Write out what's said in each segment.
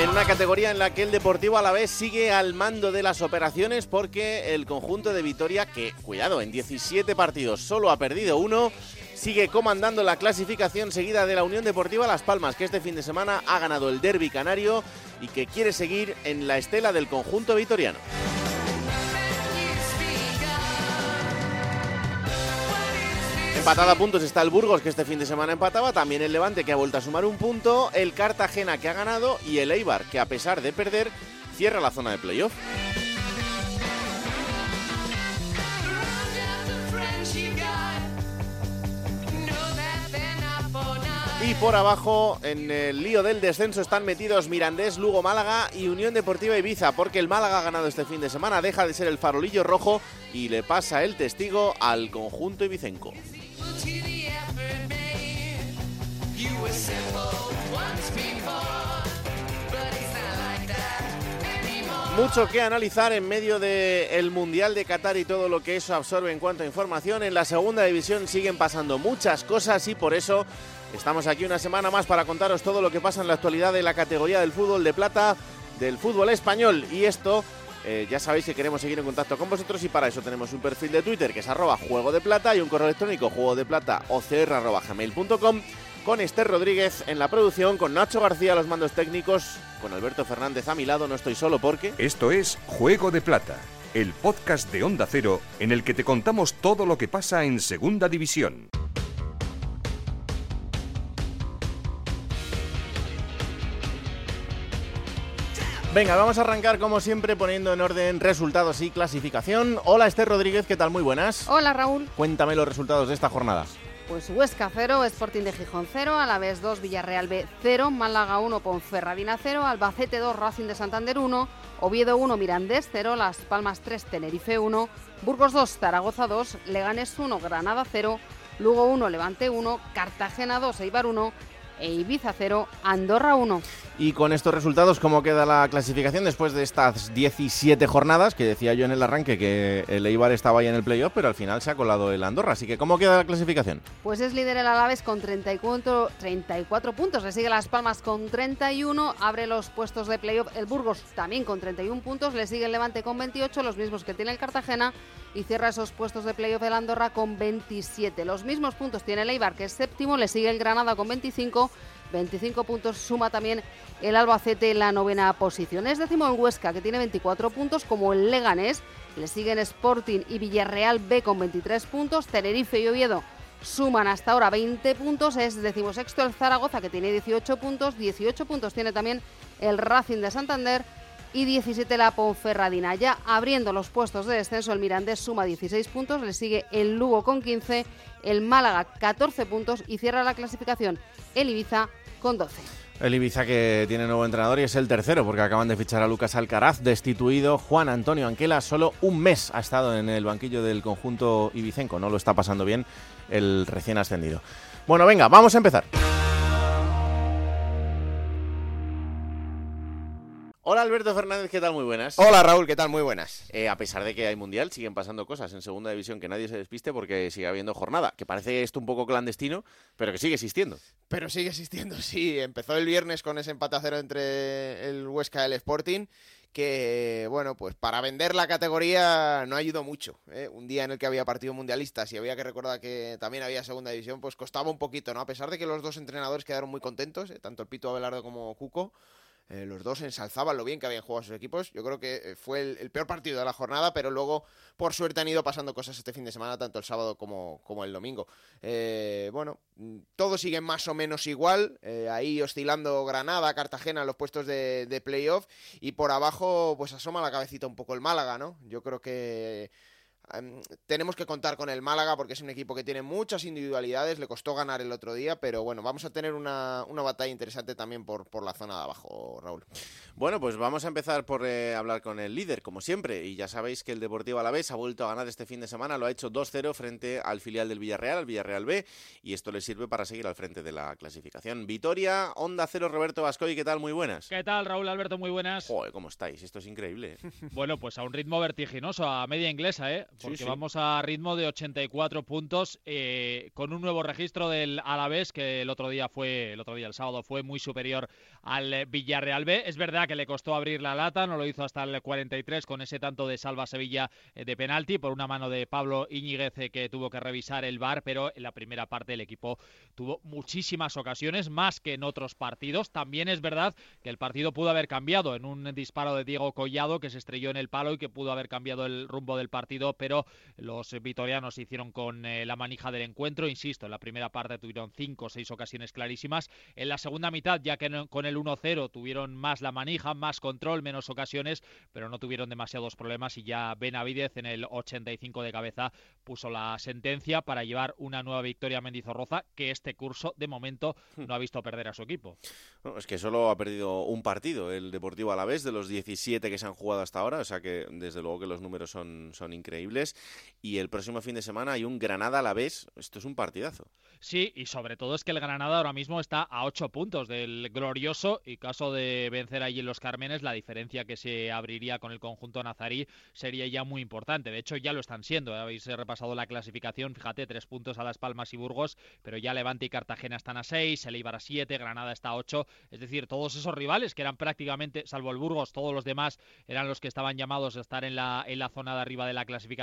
En una categoría en la que el Deportivo a la vez sigue al mando de las operaciones porque el conjunto de Vitoria, que cuidado, en 17 partidos solo ha perdido uno, sigue comandando la clasificación seguida de la Unión Deportiva Las Palmas, que este fin de semana ha ganado el derby canario y que quiere seguir en la estela del conjunto vitoriano. Empatada a puntos está el Burgos, que este fin de semana empataba, también el Levante, que ha vuelto a sumar un punto, el Cartagena, que ha ganado, y el Eibar, que a pesar de perder, cierra la zona de playoff. Y por abajo, en el lío del descenso, están metidos Mirandés, Lugo, Málaga y Unión Deportiva Ibiza, porque el Málaga ha ganado este fin de semana, deja de ser el farolillo rojo y le pasa el testigo al conjunto ibicenco. Mucho que analizar en medio del Mundial de Qatar y todo lo que eso absorbe en cuanto a información. En la segunda división siguen pasando muchas cosas y por eso estamos aquí una semana más para contaros todo lo que pasa en la actualidad de la categoría del fútbol de plata, del fútbol español. Y esto eh, ya sabéis que queremos seguir en contacto con vosotros y para eso tenemos un perfil de Twitter que es arroba juego de plata y un correo electrónico juego de plata gmail.com con Esther Rodríguez en la producción, con Nacho García los mandos técnicos, con Alberto Fernández a mi lado, no estoy solo porque... Esto es Juego de Plata, el podcast de Onda Cero en el que te contamos todo lo que pasa en Segunda División. Venga, vamos a arrancar como siempre poniendo en orden resultados y clasificación. Hola Esther Rodríguez, ¿qué tal? Muy buenas. Hola Raúl. Cuéntame los resultados de esta jornada. Pues Huesca 0, Sporting de Gijón 0, Alavés 2, Villarreal B 0, Málaga 1, Ponferradina 0, Albacete 2, Racing de Santander 1, Oviedo 1, Mirandés 0, Las Palmas 3, Tenerife 1, Burgos 2, Zaragoza 2, Leganés 1, Granada 0, Lugo 1, Levante 1, Cartagena 2, Eibar 1 e Ibiza 0, Andorra 1. Y con estos resultados, ¿cómo queda la clasificación después de estas 17 jornadas? Que decía yo en el arranque que el Eibar estaba ahí en el playoff, pero al final se ha colado el Andorra. Así que, ¿cómo queda la clasificación? Pues es líder el Alaves con 34, 34 puntos. Le sigue Las Palmas con 31. Abre los puestos de playoff el Burgos también con 31 puntos. Le sigue el Levante con 28, los mismos que tiene el Cartagena. Y cierra esos puestos de playoff el Andorra con 27. Los mismos puntos tiene el Eibar, que es séptimo. Le sigue el Granada con 25. 25 puntos suma también el Albacete en la novena posición. Es décimo el Huesca, que tiene 24 puntos, como el Leganés. Le siguen Sporting y Villarreal B con 23 puntos. Tenerife y Oviedo suman hasta ahora 20 puntos. Es decimosexto el Zaragoza, que tiene 18 puntos. 18 puntos tiene también el Racing de Santander. Y 17 la Ponferradina. Ya abriendo los puestos de descenso, el Mirandés suma 16 puntos. Le sigue el Lugo con 15. El Málaga 14 puntos. Y cierra la clasificación el Ibiza con 12. El Ibiza que tiene nuevo entrenador y es el tercero porque acaban de fichar a Lucas Alcaraz, destituido Juan Antonio Anquela. Solo un mes ha estado en el banquillo del conjunto ibicenco. No lo está pasando bien el recién ascendido. Bueno, venga, vamos a empezar. Hola Alberto Fernández, ¿qué tal? Muy buenas. Hola Raúl, ¿qué tal? Muy buenas. Eh, a pesar de que hay mundial, siguen pasando cosas en segunda división que nadie se despiste porque sigue habiendo jornada, que parece esto un poco clandestino, pero que sigue existiendo. Pero sigue existiendo, sí. Empezó el viernes con ese empate a cero entre el Huesca y el Sporting, que, bueno, pues para vender la categoría no ayudó mucho. ¿eh? Un día en el que había partido mundialistas y había que recordar que también había segunda división, pues costaba un poquito, ¿no? A pesar de que los dos entrenadores quedaron muy contentos, ¿eh? tanto el Pito Abelardo como Cuco. Eh, los dos ensalzaban lo bien que habían jugado sus equipos. Yo creo que eh, fue el, peor partido de la jornada, pero luego, por suerte, han ido pasando cosas este fin de semana, tanto el sábado como, el domingo. Eh, bueno, todo sigue más o menos igual. Ahí oscilando Granada, Cartagena en los puestos de, de playoff. Y por abajo, pues asoma la cabecita un poco el Málaga, ¿no? Yo creo que em, tenemos que contar con el Málaga porque es un equipo que tiene muchas individualidades, le costó ganar el otro día, pero bueno, vamos a tener una, batalla interesante también por, por, la zona de abajo, Raúl. Bueno, pues vamos a empezar por eh, hablar con el líder, como siempre, y ya sabéis que el Deportivo Alavés ha vuelto a ganar este fin de semana, lo ha hecho 2-0 frente al filial del Villarreal, al Villarreal B, y esto le sirve para seguir al frente de la clasificación. Vitoria, Onda 0, Roberto Vascoy, ¿qué tal? Muy buenas. ¿Qué tal, Raúl Alberto? Muy buenas. Joder, ¿cómo estáis? Esto es increíble. bueno, pues a un ritmo vertiginoso, a media inglesa, ¿eh? Porque vamos a ritmo de 84 puntos eh, con un nuevo registro del Alavés que el otro día fue, el otro día, el sábado, fue muy superior al Villarreal B. Es verdad que le costó abrir la lata, no lo hizo hasta el 43 con ese tanto de Salva Sevilla eh, de penalti por una mano de Pablo Iñiguez eh, que tuvo que revisar el bar, pero en la primera parte el equipo tuvo muchísimas ocasiones, más que en otros partidos. También es verdad que el partido pudo haber cambiado en un disparo de Diego Collado que se estrelló en el palo y que pudo haber cambiado el rumbo del partido, pero los vitorianos hicieron con eh, la manija del encuentro. Insisto, en la primera parte tuvieron cinco o seis ocasiones clarísimas. En la segunda mitad, ya que con el 1-0 tuvieron más la manija, más control, menos ocasiones, pero no tuvieron demasiados problemas y ya Benavidez en el 85 de cabeza puso la sentencia para llevar una nueva victoria a Mendizorroza, que este curso de momento hmm. no ha visto perder a su equipo. es que solo ha perdido un partido, el Deportivo Alavés, de los 17 que se han jugado hasta ahora, o sea que desde luego que los números son, son increíbles. Y el próximo fin de semana hay un Granada Alavés, esto es un partidazo. Sí, y sobre todo es que el Granada ahora mismo está a 8 puntos del glorioso y caso de vencer allí en los Cármenes, la diferencia que se abriría con el conjunto nazarí sería ya muy importante. De hecho, ya lo están siendo. Habéis repasado la clasificación, fíjate, tres puntos a Las Palmas y Burgos, pero ya Levante y Cartagena están a 6, el a 7, Granada está a 8. Es decir, todos esos rivales que eran prácticamente, salvo el Burgos, todos los demás eran los que estaban llamados a estar en la, en la zona de arriba de la clasificación.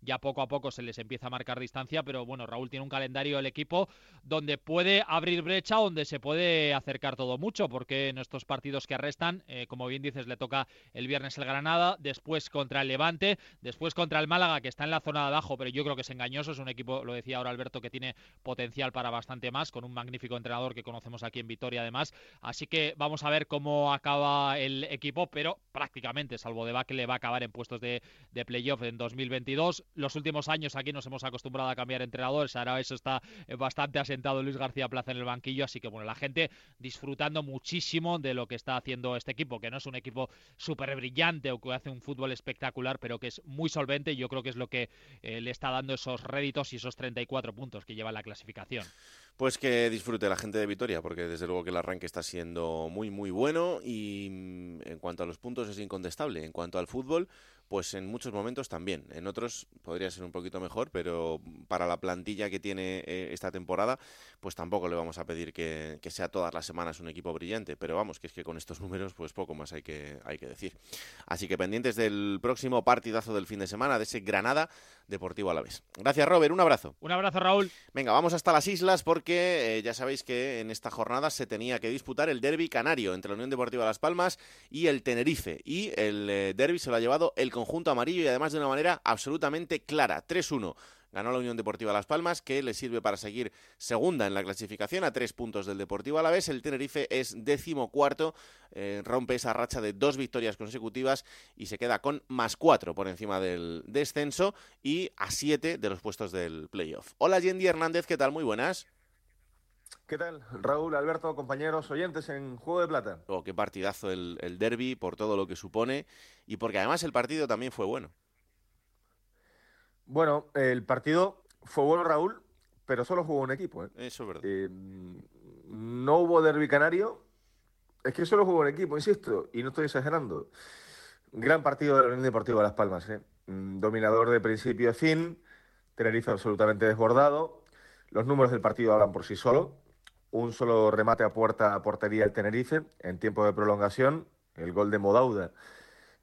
Ya poco a poco se les empieza a marcar distancia, pero bueno, Raúl tiene un calendario del equipo donde puede abrir brecha, donde se puede acercar todo mucho, porque en estos partidos que arrestan, eh, como bien dices, le toca el viernes el Granada, después contra el Levante, después contra el Málaga, que está en la zona de abajo, pero yo creo que es engañoso, es un equipo, lo decía ahora Alberto, que tiene potencial para bastante más, con un magnífico entrenador que conocemos aquí en Vitoria además, así que vamos a ver cómo acaba el equipo, pero prácticamente, salvo de le va a acabar en puestos de, de playoff en 2022. Los últimos años aquí nos hemos acostumbrado a cambiar entrenadores, ahora eso está bastante asentado Luis García Plaza en el banquillo, así que bueno, la gente disfrutando muchísimo de lo que está haciendo este equipo, que no es un equipo súper brillante o que hace un fútbol espectacular, pero que es muy solvente y yo creo que es lo que eh, le está dando esos réditos y esos 34 puntos que lleva la clasificación. Pues que disfrute la gente de Vitoria, porque desde luego que el arranque está siendo muy, muy bueno y mm, en cuanto a los puntos es incontestable. En cuanto al fútbol, pues en muchos momentos también. En otros podría ser un poquito mejor, pero para la plantilla que tiene eh, esta temporada, pues tampoco le vamos a pedir que, sea todas las semanas un equipo brillante. Pero vamos, que es que con estos números, pues poco más hay que, hay que decir. Así que pendientes del próximo partidazo del fin de semana, de ese Granada Deportivo a la vez. Gracias, Robert. Un abrazo. Un abrazo, Raúl. Venga, vamos hasta las islas porque eh, ya sabéis que en esta jornada se tenía que disputar el derby canario entre la Unión Deportiva Las Palmas y el Tenerife. Y el eh, derby se lo ha llevado el conjunto amarillo y además de una manera absolutamente clara. 3-1 ganó la Unión Deportiva Las Palmas, que le sirve para seguir segunda en la clasificación a tres puntos del Deportivo Alavés. El Tenerife es décimo cuarto, eh, rompe esa racha de dos victorias consecutivas y se queda con más cuatro por encima del descenso y a siete de los puestos del playoff. Hola Yendi Hernández, ¿qué tal? Muy buenas. ¿Qué tal? Raúl, Alberto, compañeros, oyentes en Juego de Plata. Oh, qué partidazo el, el derby por todo lo que supone y porque además el partido también fue bueno. Bueno, el partido fue bueno, Raúl, pero solo jugó un equipo. ¿eh? Eso es verdad. Eh, no hubo derby canario. Es que solo jugó un equipo, insisto, y no estoy exagerando. Gran partido de la Unión Deportiva Las Palmas. ¿eh? Mm, dominador de principio a fin. Tenerife absolutamente desbordado. Los números del partido hablan por sí solo un solo remate a puerta a portería el Tenerife en tiempo de prolongación, el gol de Modauda.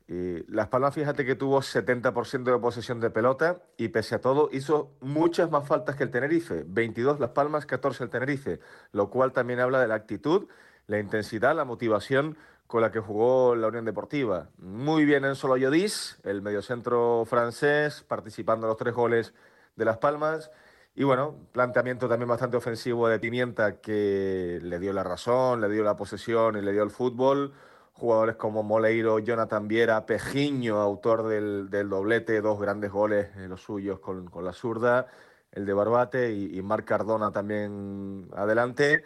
Y Las Palmas, fíjate que tuvo 70% de posesión de pelota y pese a todo hizo muchas más faltas que el Tenerife. 22 Las Palmas, 14 el Tenerife, lo cual también habla de la actitud, la intensidad, la motivación con la que jugó la Unión Deportiva. Muy bien en solo Yodis, el mediocentro francés, participando en los tres goles de Las Palmas. Y bueno, planteamiento también bastante ofensivo de Pimienta que le dio la razón, le dio la posesión y le dio el fútbol. jugadores como Moleiro, Jonathan Viera, Pejiño, autor del, doblete, dos grandes goles, eh, los suyos con, la zurda, el de Barbate y, y Marc Cardona también adelante.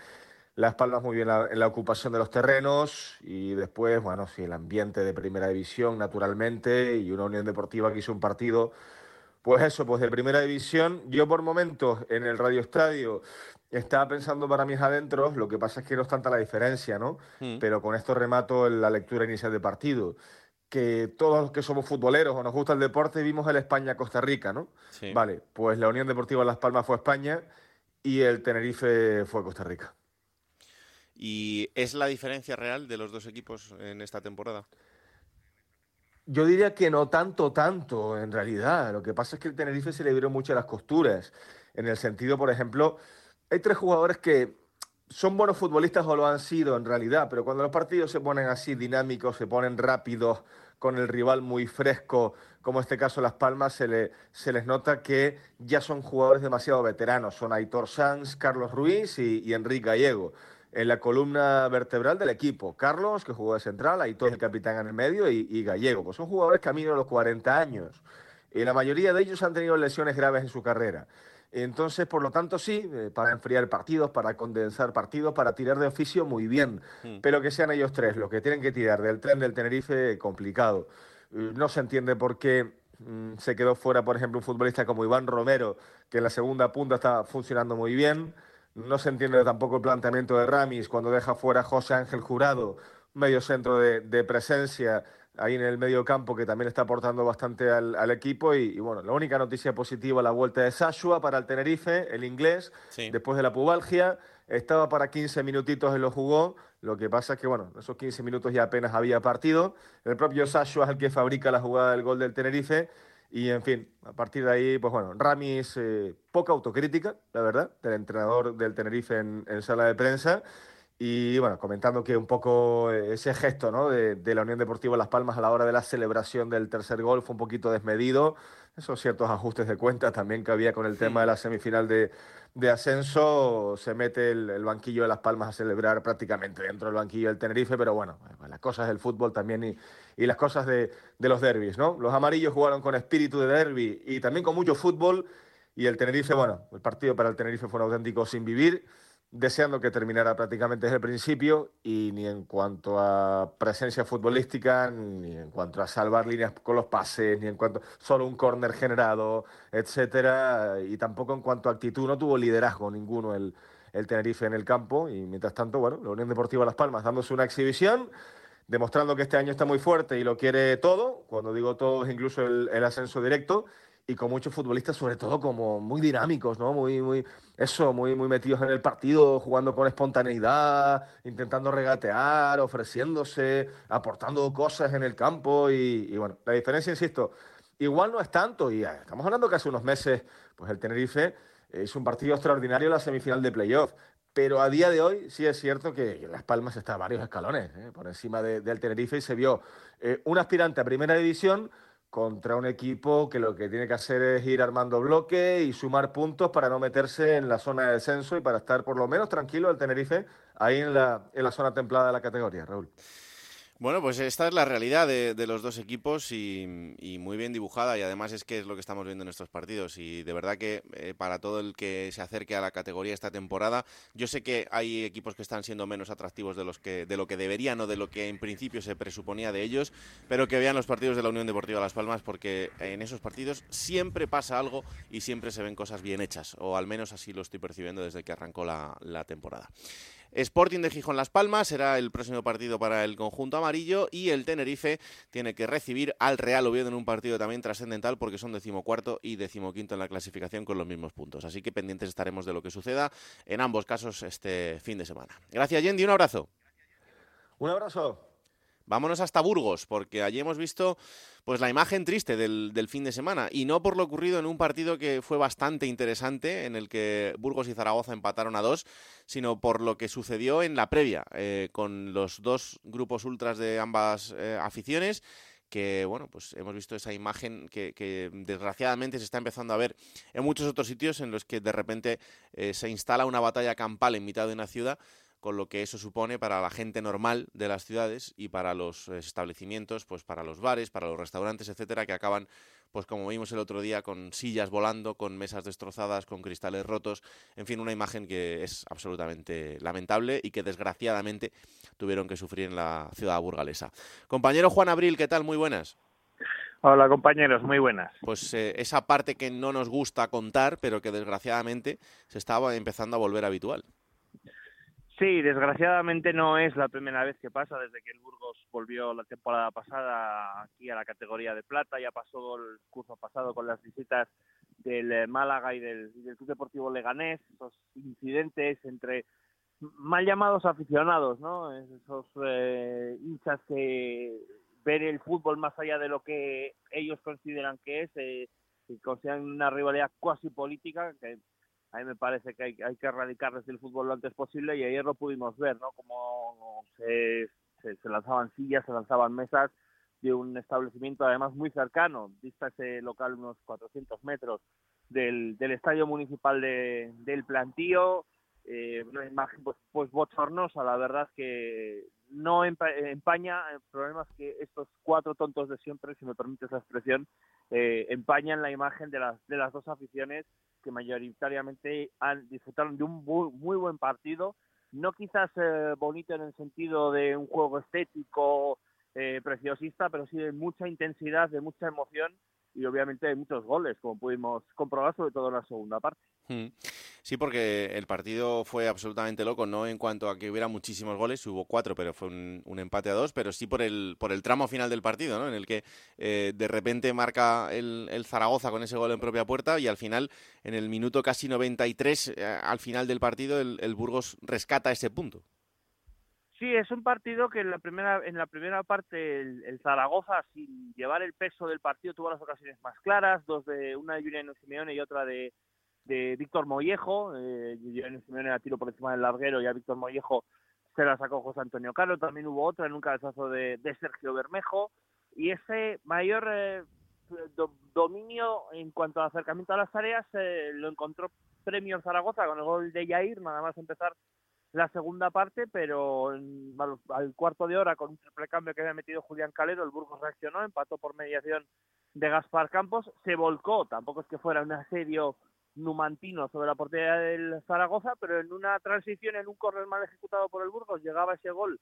Las Palmas muy bien en la ocupación de los terrenos y después, bueno, sí, el ambiente de primera división, naturalmente, y una Unión Deportiva que hizo un partido, pues eso, pues de primera división. Yo por momentos en el Radio Estadio estaba pensando para mis adentros, lo que pasa es que no es tanta la diferencia, ¿no? Mm. Pero con esto remato la lectura inicial del partido que todos los que somos futboleros o nos gusta el deporte vimos el España-Costa Rica, ¿no? Vale, pues la Unión Deportiva Las Palmas fue España y el Tenerife fue Costa Rica. ¿Y es la diferencia real de los dos equipos en esta temporada? Yo diría que no tanto, tanto, en realidad. Lo que pasa es que el Tenerife se le vieron muchas las costuras. En el sentido, por ejemplo, hay tres jugadores que son buenos futbolistas o lo han sido en realidad, pero cuando los partidos se ponen así dinámicos, se ponen rápidos, con el rival muy fresco, como este caso Las Palmas, se, le, se les nota que ya son jugadores demasiado veteranos. Son Aitor Sanz, Carlos Ruiz y Enrique Gallego en la columna vertebral del equipo. Carlos, que jugó de central, ahí todo el capitán en el medio, y, Gallego. Pues son jugadores camino a los 40 años. Y la mayoría de ellos han tenido lesiones graves en su carrera. Entonces, por lo tanto, sí, eh, para enfriar partidos, para condensar partidos, para tirar de oficio, muy bien. Hmm. Pero que sean ellos tres los que tienen que tirar del tren del Tenerife, complicado. Eh, no se entiende por qué mm, se quedó fuera, por ejemplo, un futbolista como Iván Romero, que en la segunda punta está funcionando muy bien. No se entiende tampoco el planteamiento de Ramis cuando deja fuera a José Ángel Jurado, medio centro de, presencia ahí en el medio campo que también está aportando bastante al, equipo. Y, bueno, la única noticia positiva, la vuelta de Sashua para el Tenerife, el inglés, después de la pubalgia. Estaba para 15 minutitos y lo jugó. Lo que pasa es que, bueno, esos 15 minutos ya apenas había partido. El propio Sashua es el que fabrica la jugada del gol del Tenerife y en fin, a partir de ahí, pues bueno, Ramis, eh, poca autocrítica, la verdad, del entrenador del Tenerife en, sala de prensa. Y bueno, comentando que un poco ese gesto ¿no? de, de, la Unión Deportiva Las Palmas a la hora de la celebración del tercer gol fue un poquito desmedido. Esos ciertos ajustes de cuenta también que había con el tema de la semifinal de, de ascenso, se mete el, banquillo de Las Palmas a celebrar prácticamente dentro del banquillo del Tenerife, pero bueno, las cosas del fútbol también y, y las cosas de, de, los derbis, ¿no? Los amarillos jugaron con espíritu de derby y también con mucho fútbol y el Tenerife, bueno, el partido para el Tenerife fue un auténtico sin vivir deseando que terminara prácticamente desde el principio y ni en cuanto a presencia futbolística, ni en cuanto a salvar líneas con los pases, ni en cuanto solo un córner generado, etcétera, y tampoco en cuanto a actitud, no tuvo liderazgo ninguno el, el Tenerife en el campo. Y mientras tanto, bueno, la Unión Deportiva Las Palmas dándose una exhibición demostrando que este año está muy fuerte y lo quiere todo, cuando digo todo es incluso el, el ascenso directo, y con muchos futbolistas, sobre todo como muy dinámicos, ¿no? Muy, muy, eso, muy, muy metidos en el partido, jugando con espontaneidad, intentando regatear, ofreciéndose, aportando cosas en el campo y, bueno, la diferencia, insisto, igual no es tanto y estamos hablando que hace unos meses, pues el Tenerife hizo un partido extraordinario en la semifinal de playoff, pero a día de hoy sí es cierto que Las Palmas está a varios escalones ¿eh? por encima del Tenerife y se vio eh, un aspirante a primera división contra un equipo que lo que tiene que hacer es ir armando bloque y sumar puntos para no meterse en la zona de descenso y para estar por lo menos tranquilo el Tenerife ahí en la, en la zona templada de la categoría, Raúl. Bueno, pues esta es la realidad de, los dos equipos y, muy bien dibujada y además es que es lo que estamos viendo en estos partidos y de verdad que eh, para todo el que se acerque a la categoría esta temporada, yo sé que hay equipos que están siendo menos atractivos de los que de lo que deberían o de lo que en principio se presuponía de ellos, pero que vean los partidos de la Unión Deportiva Las Palmas porque en esos partidos siempre pasa algo y siempre se ven cosas bien hechas o al menos así lo estoy percibiendo desde que arrancó la temporada. Sporting de Gijón Las Palmas será el próximo partido para el conjunto amarillo y el Tenerife tiene que recibir al Real Oviedo en un partido también trascendental porque son decimocuarto y decimoquinto en la clasificación con los mismos puntos. Así que pendientes estaremos de lo que suceda en ambos casos este fin de semana. Gracias, Yendi. Un abrazo. Un abrazo. Vámonos hasta Burgos, porque allí hemos visto pues la imagen triste del, fin de semana, y no por lo ocurrido en un partido que fue bastante interesante, en el que Burgos y Zaragoza empataron a dos, sino por lo que sucedió en la previa, eh, con los dos grupos ultras de ambas eh, aficiones, que bueno, pues hemos visto esa imagen que, desgraciadamente se está empezando a ver en muchos otros sitios en los que de repente eh, se instala una batalla campal en mitad de una ciudad con lo que eso supone para la gente normal de las ciudades y para los establecimientos, pues para los bares, para los restaurantes, etcétera, que acaban, pues como vimos el otro día, con sillas volando, con mesas destrozadas, con cristales rotos, en fin, una imagen que es absolutamente lamentable y que desgraciadamente tuvieron que sufrir en la ciudad burgalesa. Compañero Juan Abril, ¿qué tal? Muy buenas. Hola compañeros, muy buenas. Pues eh, esa parte que no nos gusta contar, pero que desgraciadamente se estaba empezando a volver habitual. Sí, desgraciadamente no es la primera vez que pasa desde que el Burgos volvió la temporada pasada aquí a la categoría de plata. Ya pasó el curso pasado con las visitas del eh, Málaga y del, Club Deportivo Leganés, esos incidentes entre mal llamados aficionados, ¿no? Esos eh, hinchas que ven el fútbol más allá de lo que ellos consideran que es, eh, consideran una rivalidad cuasi política que a mí me parece que hay, hay que erradicar desde el fútbol lo antes posible y ayer lo pudimos ver, ¿no? Como se, se, lanzaban sillas, se lanzaban mesas de un establecimiento además muy cercano, dista ese local unos 400 metros del, del estadio municipal de, del plantío, eh, una imagen pues, pues bochornosa, la verdad que no empaña, el problema es que estos cuatro tontos de siempre, si me permites la expresión, eh, empañan la imagen de las, de las dos aficiones que mayoritariamente han, disfrutaron de un muy, buen partido, no quizás eh, bonito en el sentido de un juego estético eh, preciosista, pero sí de mucha intensidad, de mucha emoción y obviamente de muchos goles, como pudimos comprobar, sobre todo en la segunda parte. Hmm. Sí, porque el partido fue absolutamente loco, no en cuanto a que hubiera muchísimos goles, hubo cuatro, pero fue un, empate a dos, pero sí por el, por el tramo final del partido, ¿no? en el que eh, de repente marca el, Zaragoza con ese gol en propia puerta y al final, en el minuto casi 93, eh, al final del partido, el, el Burgos rescata ese punto. Sí, es un partido que en la primera, en la primera parte el, Zaragoza, sin llevar el peso del partido, tuvo las ocasiones más claras, dos de una de Juliano Simeone y otra de, de Víctor Mollejo. Eh, Simeone la tiro por encima del larguero y a Víctor Mollejo se la sacó José Antonio Carlos. También hubo otra en un cabezazo de, Sergio Bermejo. Y ese mayor eh, dominio en cuanto al acercamiento a las áreas eh, lo encontró Premio Zaragoza con el gol de Yair, nada más empezar la segunda parte, pero al, cuarto de hora con un triple cambio que había metido Julián Calero, el Burgos reaccionó, empató por mediación de Gaspar Campos, se volcó, tampoco es que fuera un asedio numantino sobre la portería del Zaragoza, pero en una transición, en un correr mal ejecutado por el Burgos, llegaba ese gol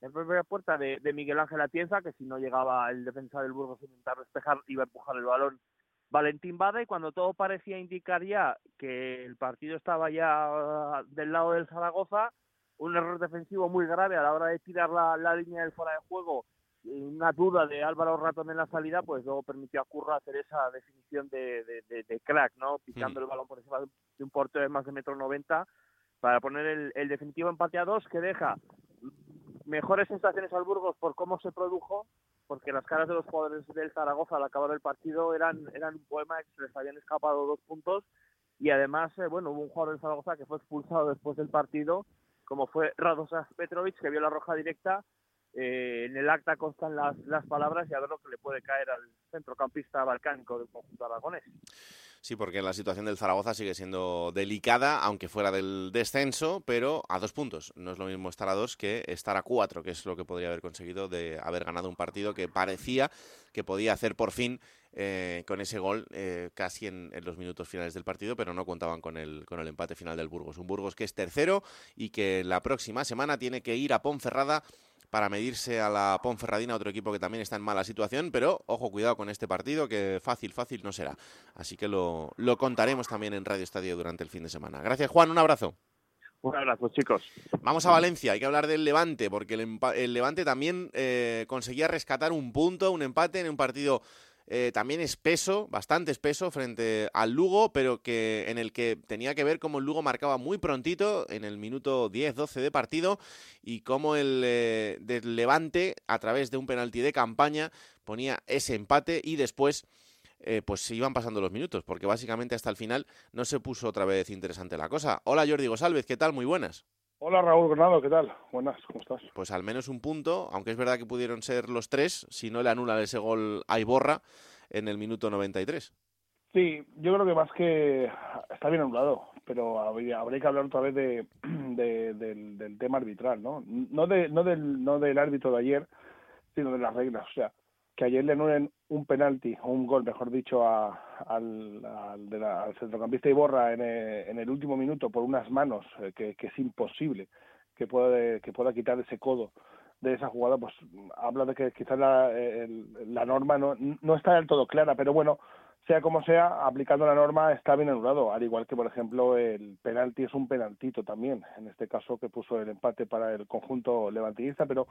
en primera puerta de, Miguel Ángel Atienza, que si no llegaba el defensa del Burgos a intentar despejar, iba a empujar el balón Valentín Bada, y cuando todo parecía indicar ya que el partido estaba ya del lado del Zaragoza, un error defensivo muy grave a la hora de tirar la, la línea del fuera de juego una duda de Álvaro Ratón en la salida, pues luego permitió a Curra hacer esa definición de, de, crack, ¿no? Picando mm. el balón por encima de un portero de más de metro noventa para poner el, el definitivo empate a dos que deja mejores sensaciones al Burgos por cómo se produjo, porque las caras de los jugadores del Zaragoza al acabar el partido eran, eran un poema se les habían escapado dos puntos. Y además, eh, bueno, hubo un jugador del Zaragoza que fue expulsado después del partido, como fue Radosas Petrovic, que vio la roja directa eh, en el acta constan las, palabras y a ver lo que le puede caer al centrocampista balcánico del conjunto aragonés. Sí, porque la situación del Zaragoza sigue siendo delicada, aunque fuera del descenso, pero a dos puntos. No es lo mismo estar a dos que estar a cuatro, que es lo que podría haber conseguido de haber ganado un partido que parecía que podía hacer por fin eh, con ese gol eh, casi en, en, los minutos finales del partido, pero no contaban con el, con el empate final del Burgos. Un Burgos que es tercero y que la próxima semana tiene que ir a Ponferrada para medirse a la Ponferradina, otro equipo que también está en mala situación, pero ojo, cuidado con este partido, que fácil, fácil no será. Así que lo, lo contaremos también en Radio Estadio durante el fin de semana. Gracias, Juan, un abrazo. Un abrazo, chicos. Vamos a Valencia, hay que hablar del Levante, porque el, Levante también eh, conseguía rescatar un punto, un empate en un partido eh, también espeso, bastante espeso frente al Lugo, pero que en el que tenía que ver cómo el Lugo marcaba muy prontito, en el minuto 10-12 de partido, y cómo el eh, del Levante, a través de un penalti de campaña, ponía ese empate y después... Eh, pues se iban pasando los minutos, porque básicamente hasta el final no se puso otra vez interesante la cosa. Hola Jordi González, ¿qué tal? Muy buenas. Hola Raúl Granado, ¿qué tal? Buenas, ¿cómo estás? Pues al menos un punto, aunque es verdad que pudieron ser los tres, si no le anulan ese gol a Iborra en el minuto 93. Sí, yo creo que más que está bien anulado, pero habría, que hablar otra vez de, del, del, tema arbitral, ¿no? No, de, no, del, no del árbitro de ayer, sino de las reglas. O sea, que ayer le anulen un penalti, o un gol, mejor dicho, a, al, al, de la, al centrocampista Iborra en, en el último minuto por unas manos, eh, que, que es imposible que pueda, que pueda quitar ese codo de esa jugada, pues habla de que quizás la, la norma no, no está del todo clara, pero bueno, sea como sea, aplicando la norma está bien anulado, al igual que, por ejemplo, el penalti es un penaltito también, en este caso que puso el empate para el conjunto levantista, pero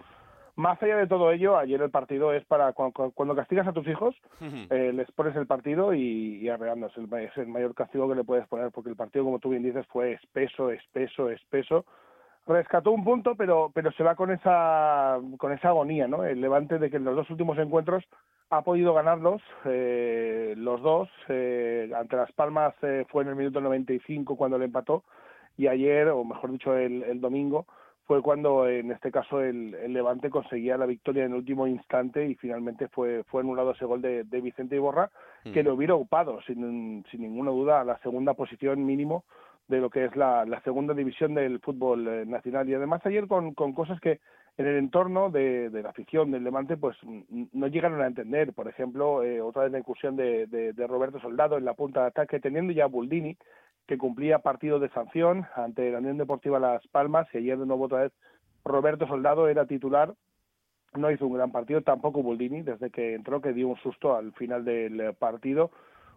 más allá de todo ello, ayer el partido es para cuando, castigas a tus hijos, eh, les pones el partido y, y arreando, es el, es el mayor castigo que le puedes poner, porque el partido, como tú bien dices, fue espeso, espeso, espeso, rescató un punto, pero, pero se va con esa, con esa agonía, ¿no? El Levante de que en los dos últimos encuentros ha podido ganarlos, eh, los dos, eh, ante Las Palmas eh, fue en el minuto 95 cuando le empató, y ayer, o mejor dicho, el, el domingo, fue cuando en este caso el, el, Levante conseguía la victoria en el último instante y finalmente fue, fue anulado ese gol de, de Vicente Iborra, mm. que lo hubiera ocupado sin, sin ninguna duda a la segunda posición mínimo de lo que es la, la segunda división del fútbol eh, nacional. Y además ayer con, cosas que en el entorno de, la afición del Levante pues no llegaron a entender. Por ejemplo, eh, otra vez la incursión de, de, Roberto Soldado en la punta de ataque, teniendo ya a Buldini, que cumplía partido de sanción ante la Unión Deportiva Las Palmas, y ayer de nuevo otra vez Roberto Soldado era titular. No hizo un gran partido, tampoco Buldini, desde que entró, que dio un susto al final del partido,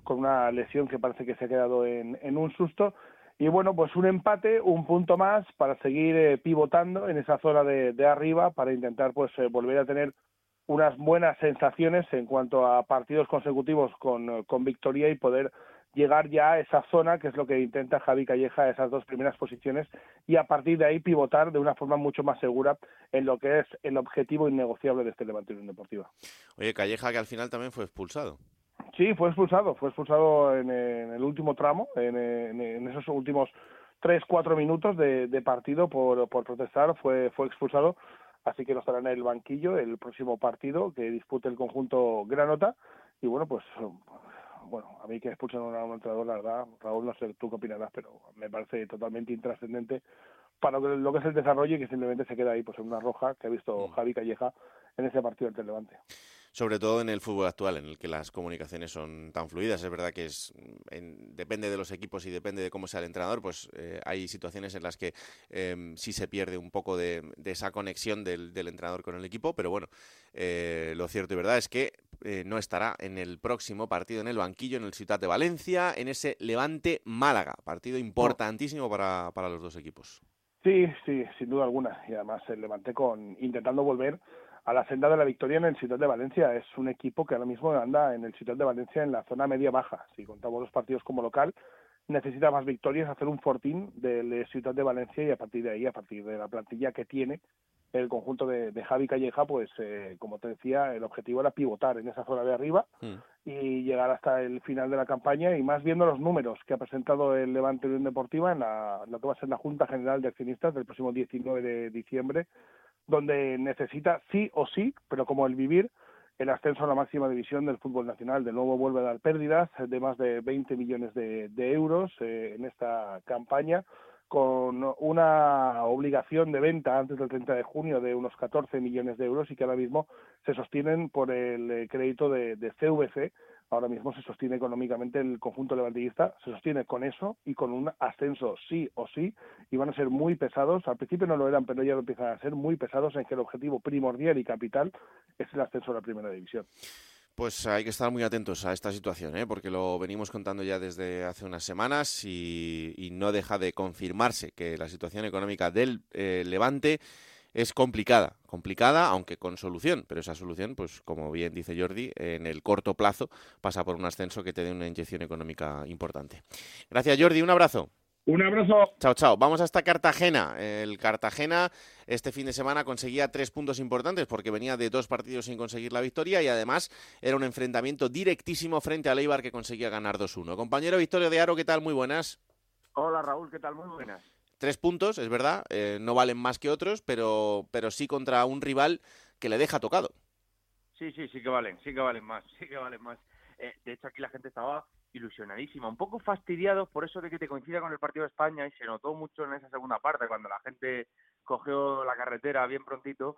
con una lesión que parece que se ha quedado en un susto y bueno, pues un empate, un punto más para seguir eh, pivotando en esa zona de, arriba para intentar pues eh, volver a tener unas buenas sensaciones en cuanto a partidos consecutivos con, con victoria y poder llegar ya a esa zona que es lo que intenta Javi Calleja, esas dos primeras posiciones y a partir de ahí pivotar de una forma mucho más segura en lo que es el objetivo innegociable de este Levante Unión Deportiva. Oye, Calleja que al final también fue expulsado. Sí, fue expulsado, fue expulsado en, en el último tramo, en, en, en esos últimos tres, cuatro minutos de, de partido por, por, protestar, fue, fue expulsado, así que no estará en el banquillo el próximo partido que dispute el conjunto Granota, y bueno, pues bueno, a mí que expulsen a un entrenador, la verdad, Raúl, no sé tú qué opinarás, pero me parece totalmente intrascendente para lo que es el desarrollo y que simplemente se queda ahí pues en una roja que ha visto mm. Javi Calleja en ese partido ante el Levante sobre todo en el fútbol actual, en el que las comunicaciones son tan fluidas. Es verdad que es en, depende de los equipos y depende de cómo sea el entrenador, pues eh, hay situaciones en las que eh, sí se pierde un poco de, de esa conexión del, del, entrenador con el equipo, pero bueno, eh, lo cierto y verdad es que eh, no estará en el próximo partido en el banquillo, en el Ciudad de Valencia, en ese Levante Málaga, partido importantísimo para, para los dos equipos. Sí, sí, sin duda alguna. Y además el Levante con intentando volver a la senda de la victoria en el Ciudad de Valencia. Es un equipo que ahora mismo anda en el Ciudad de Valencia en la zona media-baja. Si contamos los partidos como local, necesita más victorias, hacer un fortín del Ciudad de Valencia y a partir de ahí, a partir de la plantilla que tiene el conjunto de, de Javi Calleja, pues eh, como te decía, el objetivo era pivotar en esa zona de arriba mm. y llegar hasta el final de la campaña y más viendo los números que ha presentado el Levante Unión Deportiva en la, lo que va a ser la Junta General de Accionistas del próximo 19 de diciembre, donde necesita sí o sí, pero como el vivir, el ascenso a la máxima división del fútbol nacional. De nuevo vuelve a dar pérdidas de más de 20 millones de, euros eh, en esta campaña, con una obligación de venta antes del 30 de junio de unos 14 millones de euros y que ahora mismo se sostienen por el eh, crédito de, de CVC, ahora mismo se sostiene económicamente el conjunto levantillista, se sostiene con eso y con un ascenso sí o sí, y van a ser muy pesados, al principio no lo eran, pero ya lo empiezan a ser muy pesados en que el objetivo primordial y capital es el ascenso a la primera división. Pues hay que estar muy atentos a esta situación, ¿eh? porque lo venimos contando ya desde hace unas semanas y, no deja de confirmarse que la situación económica del eh, Levante es complicada, complicada, aunque con solución, pero esa solución, pues como bien dice Jordi, en el corto plazo pasa por un ascenso que te dé una inyección económica importante. Gracias Jordi, un abrazo. Un abrazo. Chao, chao. Vamos hasta Cartagena. El Cartagena este fin de semana conseguía tres puntos importantes porque venía de dos partidos sin conseguir la victoria y además era un enfrentamiento directísimo frente a Leibar que conseguía ganar 2-1. Compañero Victorio de Aro, ¿qué tal? Muy buenas. Hola Raúl, ¿qué tal? Muy buenas tres puntos, es verdad, eh, no valen más que otros, pero, pero sí contra un rival que le deja tocado. Sí, sí, sí que valen, sí que valen más, sí que valen más. Eh, de hecho, aquí la gente estaba ilusionadísima, un poco fastidiados por eso de que te coincida con el partido de España y se notó mucho en esa segunda parte cuando la gente cogió la carretera bien prontito,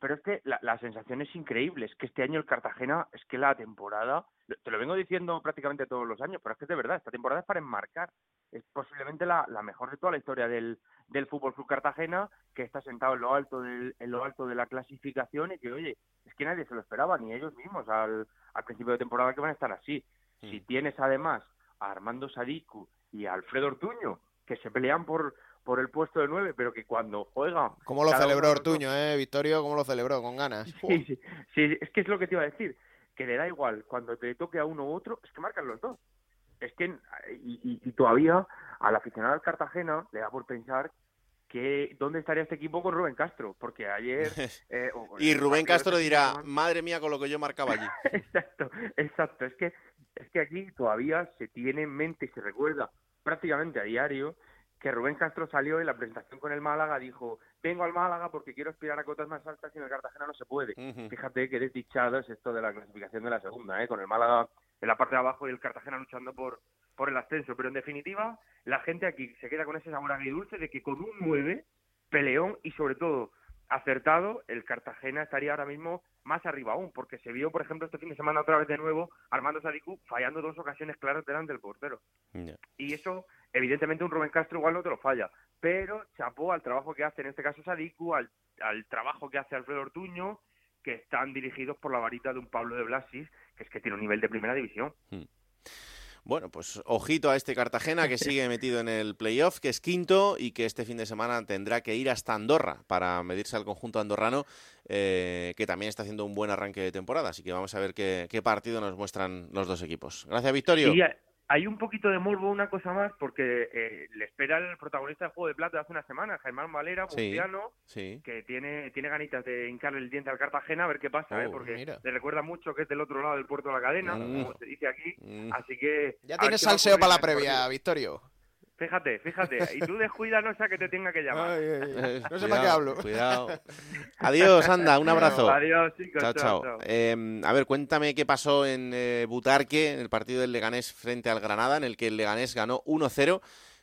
pero es que la, la sensación es increíble, es que este año el Cartagena, es que la temporada, te lo vengo diciendo prácticamente todos los años, pero es que de verdad, esta temporada es para enmarcar, es posiblemente la, la mejor de toda la historia del, del Fútbol Club Cartagena, que está sentado en lo alto del, en lo alto de la clasificación y que, oye, es que nadie se lo esperaba, ni ellos mismos al, al principio de temporada que van a estar así. Si tienes además a Armando Sadiku y a Alfredo Ortuño, que se pelean por, por el puesto de nueve, pero que cuando juegan... ¿Cómo lo celebró Ortuño, eh, Victorio? ¿Cómo lo celebró? Con ganas. Sí, sí, sí, es que es lo que te iba a decir, que le da igual cuando te toque a uno u otro, es que marcan los dos. Es que, y, y- y todavía al aficionado al Cartagena le da por pensar que dónde estaría este equipo con Rubén Castro, porque ayer... eh, Y Rubén Castro de dirá, madre mía con lo que yo marcaba allí. Exacto, exacto. Es que, es que aquí todavía se tiene en mente y se recuerda prácticamente a diario que Rubén Castro salió en la presentación con el Málaga, dijo, vengo al Málaga porque quiero aspirar a cotas más altas y en el Cartagena no se puede. Fíjate que desdichado es esto de la clasificación de la segunda, ¿eh? con el Málaga en la parte de abajo y el Cartagena luchando por, por el ascenso. Pero en definitiva, la gente aquí se queda con ese sabor agridulce de que con un 9, peleón y sobre todo acertado, el Cartagena estaría ahora mismo más arriba aún, porque se vio, por ejemplo, este fin de semana otra vez de nuevo Armando Sadiku fallando dos ocasiones claras delante del portero. Y eso, evidentemente, un Rubén Castro igual no te lo falla. Pero chapó al trabajo que hace, en este caso Sadiku, al, al trabajo que hace Alfredo Ortuño, que están dirigidos por la varita de un Pablo de Blasis, que es que tiene un nivel de primera división. Bueno, pues ojito a este Cartagena que sigue metido en el playoff, que es quinto y que este fin de semana tendrá que ir hasta Andorra para medirse al conjunto andorrano, eh, que también está haciendo un buen arranque de temporada. Así que vamos a ver qué, qué partido nos muestran los dos equipos. Gracias, Victorio. Hay- un poquito de morbo, una cosa más, porque eh, le espera el protagonista del Juego de Plata de hace una semana, Germán Valera, murciano, Sí. que tiene, tiene ganitas de hincarle el diente al Cartagena, a ver qué pasa, ¿eh? Oh, porque mira. le recuerda mucho que es del otro lado del puerto de la cadena, Mm. como se dice aquí, Mm. así que... Ya tienes salseo para la previa. Victorio. Fíjate, fíjate, y tú descuida no sea que te tenga que llamar. Eh, No sé para qué hablo. Cuidado. Adiós, anda, un abrazo. Adiós, chicos, Chao, chao, chao. chao. Eh, a ver, cuéntame qué pasó en eh, Butarque, en el partido del Leganés frente al Granada, en el que el Leganés ganó 1-0,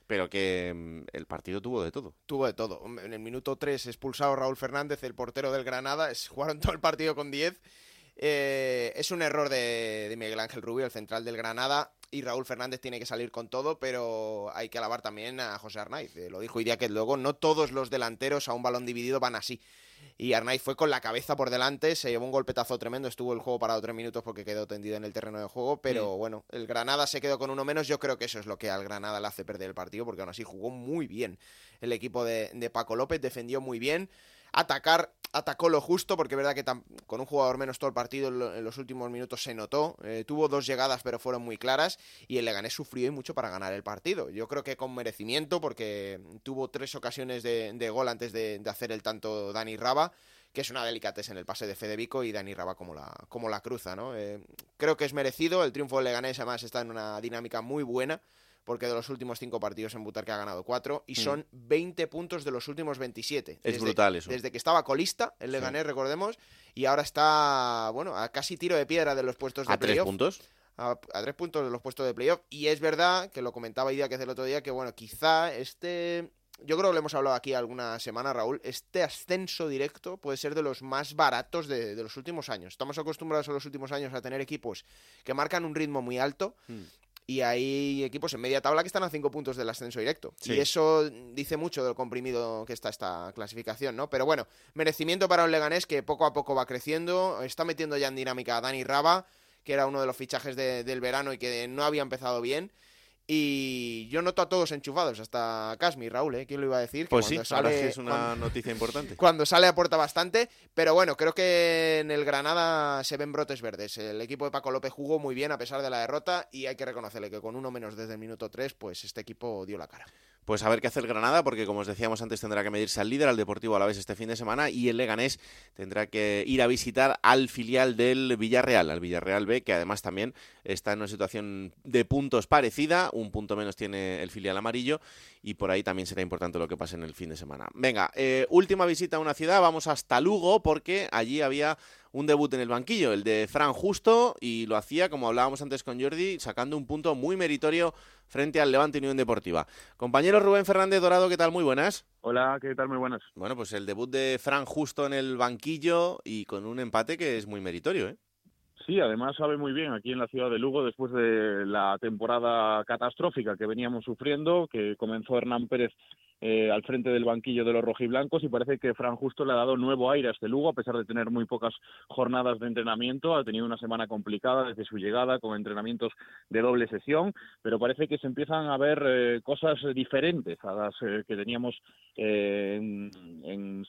pero que mm, el partido tuvo de todo. Tuvo de todo. En el minuto 3 expulsado Raúl Fernández, el portero del Granada. Es- Jugaron todo el partido con 10. Eh, es un error de, de Miguel Ángel Rubio, el central del Granada. Y Raúl Fernández tiene que salir con todo, pero hay que alabar también a José Arnaiz. Eh, lo dijo que luego, no todos los delanteros a un balón dividido van así. Y Arnaiz fue con la cabeza por delante, se llevó un golpetazo tremendo, estuvo el juego parado tres minutos porque quedó tendido en el terreno de juego, pero bueno, el Granada se quedó con uno menos, yo creo que eso es lo que al Granada le hace perder el partido, porque aún así jugó muy bien el equipo de, de Paco López, defendió muy bien, atacar, atacó lo justo, porque es verdad que con un jugador menos todo el partido en, lo- en los últimos minutos se notó, eh, tuvo dos llegadas pero fueron muy claras, y el Leganés sufrió y mucho para ganar el partido, yo creo que con merecimiento, porque tuvo tres ocasiones de, gol antes de, hacer el tanto Dani Raba, que es una delicatez en el pase de Federico y Dani Raba como la, como la cruza, ¿no? Eh, creo que es merecido, el triunfo del Leganés además está en una dinámica muy buena, porque de los últimos cinco partidos en Butarque ha ganado cuatro y son 20 puntos de los últimos 27. Es brutal eso. Desde que estaba colista, el Leganés, recordemos, y ahora está, bueno, a casi tiro de piedra de los puestos de ¿A tres playoff puntos? a, a tres puntos de los puestos de playoff. Y es verdad que lo comentaba Idea que es el otro día, que bueno, quizá este. Yo creo que lo hemos hablado aquí alguna semana, Raúl. Este ascenso directo puede ser de los más baratos de, de los últimos años. Estamos acostumbrados en los últimos años a tener equipos que marcan un ritmo muy alto. Mm. Y hay equipos en media tabla que están a cinco puntos del ascenso directo. Sí. Y eso dice mucho del comprimido que está esta clasificación, ¿no? Pero bueno, merecimiento para un Leganés que poco a poco va creciendo. Está metiendo ya en dinámica a Dani Raba, que era uno de los fichajes de- del verano y que no había empezado bien. Y yo noto a todos enchufados, hasta Casmi, Raúl, ¿eh? ¿Quién lo iba a decir? Que Pues sí, cuando ahora sale- sí es una cuando- noticia importante. cuando sale aporta bastante, pero bueno, creo que en el Granada se ven brotes verdes. El equipo de Paco López jugó muy bien a pesar de la derrota y hay que reconocerle que con uno menos desde el minuto 3, pues este equipo dio la cara. Pues a ver qué hace el Granada, porque como os decíamos antes, tendrá que medirse al líder, al Deportivo Alavés este fin de semana, y el Leganés tendrá que ir a visitar al filial del Villarreal, al Villarreal B, que además también está en una situación de puntos parecida, un punto menos tiene el filial amarillo, y por ahí también será importante lo que pase en el fin de semana. Venga, eh, última visita a una ciudad, vamos hasta Lugo, porque allí había un debut en el banquillo, el de Fran Justo, y lo hacía, como hablábamos antes con Jordi, sacando un punto muy meritorio frente al Levante Unión Deportiva. Compañero Rubén Fernández Dorado, ¿qué tal? Muy buenas. Hola, ¿qué tal? Muy buenas. Bueno, pues el debut de Fran Justo en el banquillo y con un empate que es muy meritorio, ¿eh? Sí, además sabe muy bien aquí en la ciudad de Lugo después de la temporada catastrófica que veníamos sufriendo, que comenzó Hernán Pérez eh, al frente del banquillo de los rojiblancos y parece que Fran Justo le ha dado nuevo aire a este Lugo, a pesar de tener muy pocas jornadas de entrenamiento. Ha tenido una semana complicada desde su llegada, con entrenamientos de doble sesión, pero parece que se empiezan a ver eh, cosas diferentes a las eh, que teníamos en, en,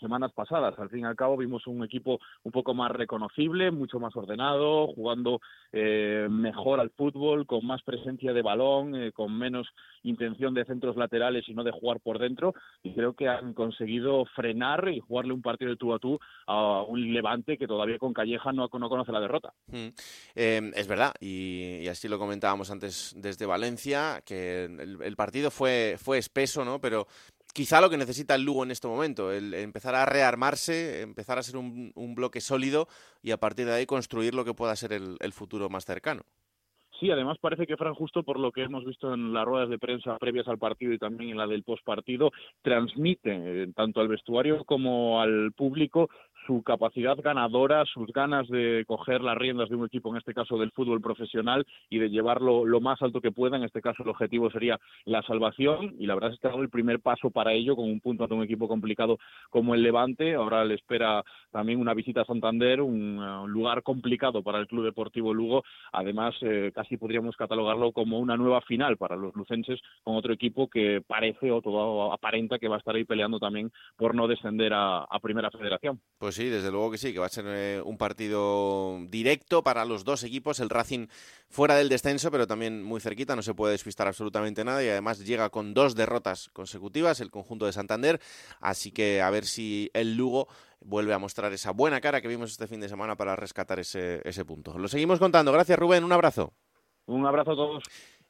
semanas pasadas. Al fin y al cabo vimos un equipo un poco más reconocible, mucho más ordenado, jugando mejor al fútbol, con más presencia de balón, con menos intención de centros laterales y no de jugar por dentro y creo que han conseguido frenar y jugarle un partido de tú a tú a un Levante que todavía con Calleja no, no conoce la derrota. Mm. Em, es verdad, y, así lo comentábamos antes desde Valencia, que el, partido fue, fue espeso, ¿no? Pero quizá lo que necesita el Lugo en este momento, el empezar a rearmarse, empezar a ser un, bloque sólido y a partir de ahí construir lo que pueda ser el futuro más cercano. Sí, además parece que Fran Justo, por lo que hemos visto en las ruedas de prensa previas al partido y también en la del postpartido, transmite eh, tanto al vestuario como al público su capacidad ganadora, sus ganas de coger las riendas de un equipo, en este caso del fútbol profesional, y de llevarlo lo más alto que pueda. En este caso el objetivo sería la salvación y la verdad es que ha dado el primer paso para ello con un punto ante un equipo complicado como el Levante. Ahora le espera también una visita a Santander, un, uh, lugar complicado para el Club Deportivo Lugo. Además, eh, casi podríamos catalogarlo como una nueva final para los lucenses con otro equipo que parece o todo aparenta que va a estar ahí peleando también por no descender a, a Primera Federación. Pues sí, desde luego que sí, que va a ser eh, un partido directo para los dos equipos. El Racing fuera del descenso, pero también muy cerquita, no se puede despistar absolutamente nada y además llega con dos derrotas consecutivas el conjunto de Santander. Así que a ver si el Lugo vuelve a mostrar esa buena cara que vimos este fin de semana para rescatar ese, ese punto. Lo seguimos contando. Gracias, Rubén. Un abrazo. Un abrazo a todos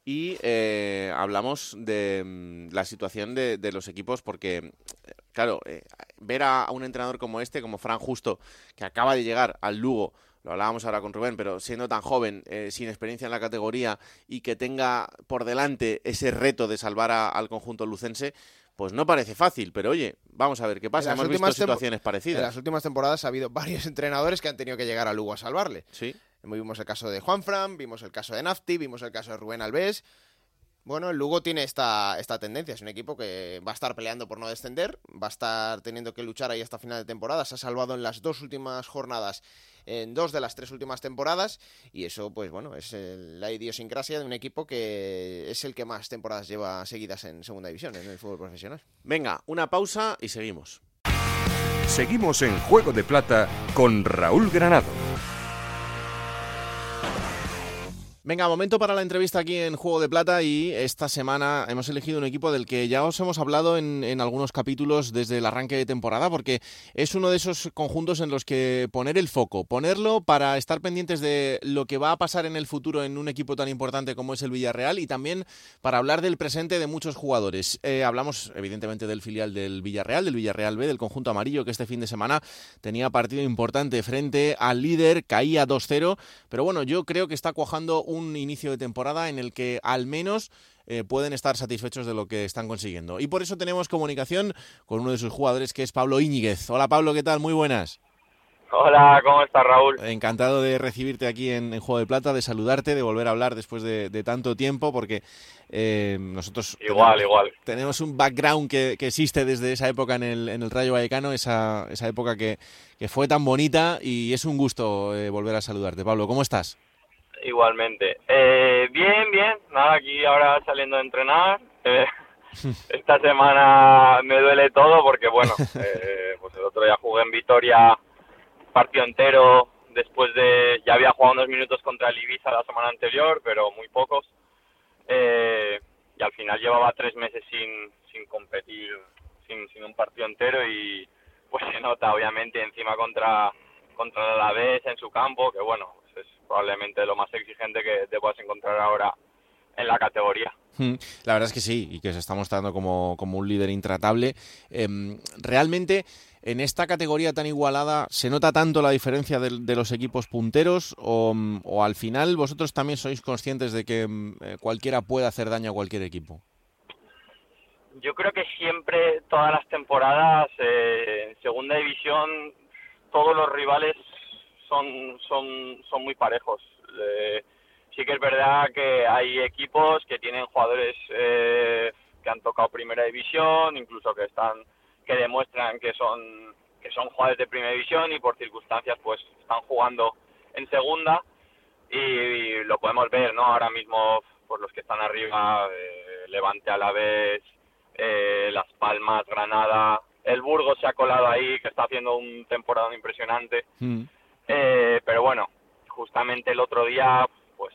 y eh, hablamos de mm, la situación de, los equipos porque, claro, eh, ver a, un entrenador como este, como Fran Justo, que acaba de llegar al Lugo, lo hablábamos ahora con Rubén, pero siendo tan joven, eh, sin experiencia en la categoría y que tenga por delante ese reto de salvar al conjunto lucense, pues no parece fácil, pero oye, vamos a ver qué pasa. Hemos visto situaciones parecidas. En las últimas temporadas ha habido varios entrenadores que han tenido que llegar al Lugo a salvarle. Sí. Vimos el caso de Juan Fran, vimos el caso de Nafti, vimos el caso de Rubén Alves. Bueno, el Lugo tiene esta, esta tendencia, es un equipo que va a estar peleando por no descender, va a estar teniendo que luchar ahí hasta final de temporada, se ha salvado en las dos últimas jornadas, en dos de las tres últimas temporadas, y eso, pues bueno, es la idiosincrasia de un equipo que es el que más temporadas lleva seguidas en segunda división, en el fútbol profesional. Venga, una pausa y seguimos. Seguimos en Juego de Plata con Raúl Granado. Venga, momento para la entrevista aquí en Juego de Plata y esta semana hemos elegido un equipo del que ya os hemos hablado en, algunos capítulos desde el arranque de temporada porque es uno de esos conjuntos en los que poner el foco, ponerlo para estar pendientes de lo que va a pasar en el futuro en un equipo tan importante como es el Villarreal y también para hablar del presente de muchos jugadores. Eh, hablamos evidentemente del filial del Villarreal, del Villarreal B, del conjunto amarillo que este fin de semana tenía partido importante frente al líder, caía 2-0, pero bueno, yo creo que está cuajando un un inicio de temporada en el que al menos eh, pueden estar satisfechos de lo que están consiguiendo. Y por eso tenemos comunicación con uno de sus jugadores, que es Pablo Íñiguez. Hola Pablo, ¿qué tal? Muy buenas. Hola, ¿cómo estás Raúl? Encantado de recibirte aquí en, Juego de Plata, de saludarte, de volver a hablar después de, tanto tiempo, porque eh, nosotros igual, tenemos, igual. tenemos un background que, existe desde esa época en el, en el Rayo Vallecano, esa, esa época que, que, fue tan bonita y es un gusto eh, volver a saludarte. Pablo, ¿cómo estás? Igualmente. Eh, bien, bien. Nada, aquí ahora saliendo a entrenar. Eh, esta semana me duele todo porque, bueno, eh, pues el otro día jugué en Vitoria partido entero después de... Ya había jugado unos minutos contra el Ibiza la semana anterior, pero muy pocos. Eh, y al final llevaba tres meses sin, sin competir, sin, sin un partido entero y pues se nota obviamente encima contra contra el Alavés en su campo, que bueno, es probablemente lo más exigente que te puedas encontrar ahora en la categoría. Hmm, la verdad es que sí, y que se está mostrando como, como un líder intratable. Em, realmente en esta categoría tan igualada, ¿se nota tanto la diferencia de, de los equipos punteros o, o, al final vosotros también sois conscientes de que eh, cualquiera puede hacer daño a cualquier equipo? Yo creo que siempre, todas las temporadas, eh, en segunda división, todos los rivales son, son, son muy parejos. Eh, sí que es verdad que hay equipos que tienen jugadores eh, que han tocado primera división, incluso que están que demuestran que son que son jugadores de primera división y por circunstancias pues están jugando en segunda y, lo podemos ver, ¿no? Ahora mismo por los que están arriba, eh, Levante a la vez, eh, Las Palmas, Granada, el Burgos se ha colado ahí, que está haciendo un temporada impresionante. Mm. Eh, pero bueno, justamente el otro día, pues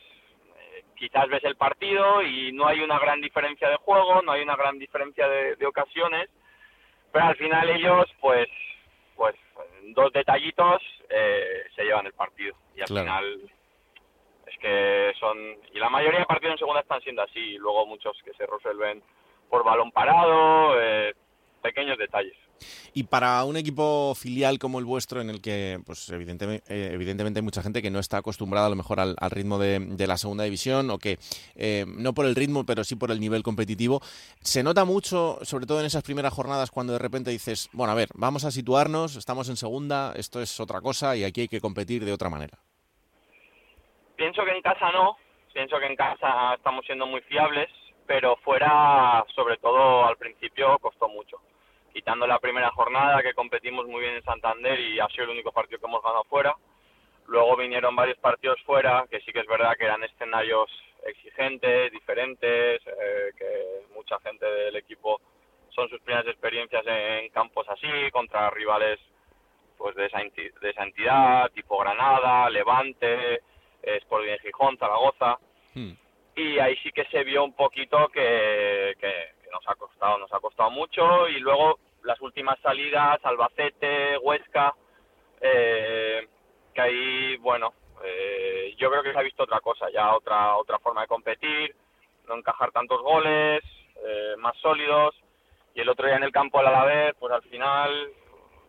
eh, quizás ves el partido y no hay una gran diferencia de juego, no hay una gran diferencia de, de ocasiones, pero al final ellos, pues, pues dos detallitos eh, se llevan el partido y al Claro. final es que son y la mayoría de partidos en segunda están siendo así, y luego muchos que se resuelven por balón parado, eh, pequeños detalles. Y para un equipo filial como el vuestro, en el que, pues evidentemente, eh, evidentemente hay mucha gente que no está acostumbrada a lo mejor al, al ritmo de, de la segunda división, o que eh, no por el ritmo, pero sí por el nivel competitivo, se nota mucho, sobre todo en esas primeras jornadas, cuando de repente dices, bueno, a ver, vamos a situarnos, estamos en segunda, esto es otra cosa y aquí hay que competir de otra manera. Pienso que en casa no, pienso que en casa estamos siendo muy fiables, pero fuera, sobre todo al principio, costó mucho. Quitando la primera jornada, que competimos muy bien en Santander y ha sido el único partido que hemos ganado fuera. Luego vinieron varios partidos fuera, que sí que es verdad que eran escenarios exigentes, diferentes, eh, que mucha gente del equipo son sus primeras experiencias en campos así, contra rivales pues de esa, de esa entidad, tipo Granada, Levante, Sporting de Gijón, Zaragoza y ahí sí que se vio un poquito que- que nos ha costado, nos ha costado mucho y luego las últimas salidas, Albacete, Huesca, eh, que ahí, bueno, eh, yo creo que se ha visto otra cosa, ya otra otra forma de competir, no encajar tantos goles, eh, más sólidos y el otro día en el campo del Alavés, pues al final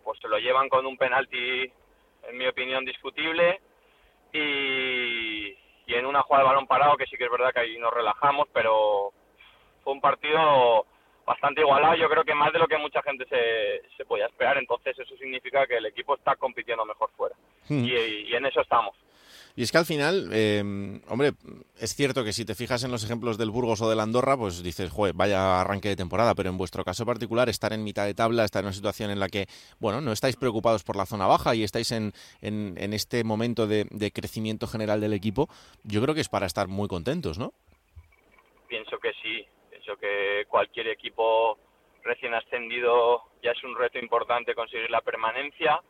pues se lo llevan con un penalti, en mi opinión, discutible y, y en una jugada de balón parado que sí que es verdad que ahí nos relajamos, pero fue un partido bastante igualado, yo creo que más de lo que mucha gente se, se podía esperar, entonces eso significa que el equipo está compitiendo mejor fuera Hmm. y, y en eso estamos. Y es que al final, eh, hombre, es cierto que si te fijas en los ejemplos del Burgos o del Andorra, pues dices, joder, vaya arranque de temporada, pero en vuestro caso particular, estar en mitad de tabla, estar en una situación en la que, bueno, no estáis preocupados por la zona baja y estáis en, en, en este momento de, de crecimiento general del equipo, yo creo que es para estar muy contentos, ¿no? Pienso que sí, que cualquier equipo recién ascendido ya es un reto importante conseguir la permanencia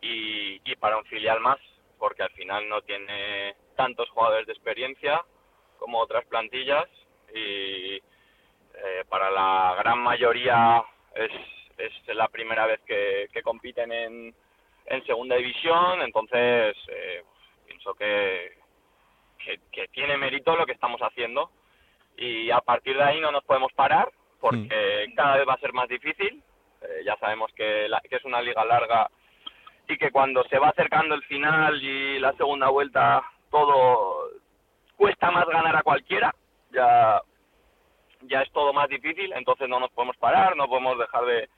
y, y para un filial más, porque al final no tiene tantos jugadores de experiencia como otras plantillas y eh, para la gran mayoría es, es la primera vez que, que compiten en, en segunda división, entonces eh, pienso que, que, que tiene mérito lo que estamos haciendo y a partir de ahí no nos podemos parar porque cada vez va a ser más difícil. Eh, ya sabemos que, la- que es una liga larga y que cuando se va acercando el final y la segunda vuelta todo cuesta más ganar a cualquiera. Ya ya es todo más difícil, entonces no nos podemos parar, no podemos dejar de,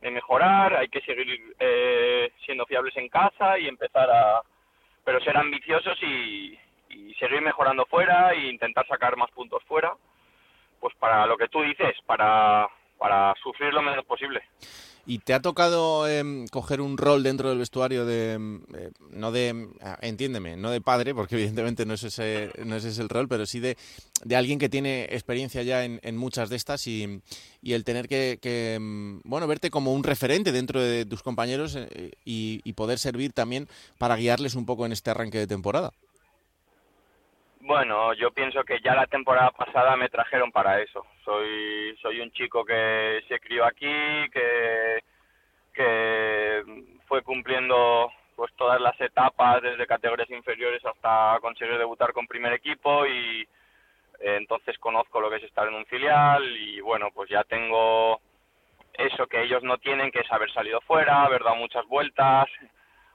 de mejorar, hay que seguir eh, siendo fiables en casa y empezar a, pero ser ambiciosos y, y seguir mejorando fuera e intentar sacar más puntos fuera, para lo que tú dices, para, para sufrir lo menos posible. ¿Y te ha tocado em, coger un rol dentro del vestuario de, em, eh, no de, ah, entiéndeme, no de padre, porque evidentemente no es ese, no es ese el rol, pero sí de, de alguien que tiene experiencia ya en, en muchas de estas y, y el tener que, que, em, bueno, verte como un referente dentro de tus compañeros eh, y poder servir también para guiarles un poco en este arranque de temporada? Bueno, yo pienso que ya la temporada pasada me trajeron para eso. Soy soy un chico que se crió aquí, que que fue cumpliendo pues todas las etapas desde categorías inferiores hasta conseguir debutar con primer equipo y eh, entonces conozco lo que es estar en un filial y bueno, pues ya tengo eso que ellos no tienen, que es haber salido fuera, haber dado muchas vueltas,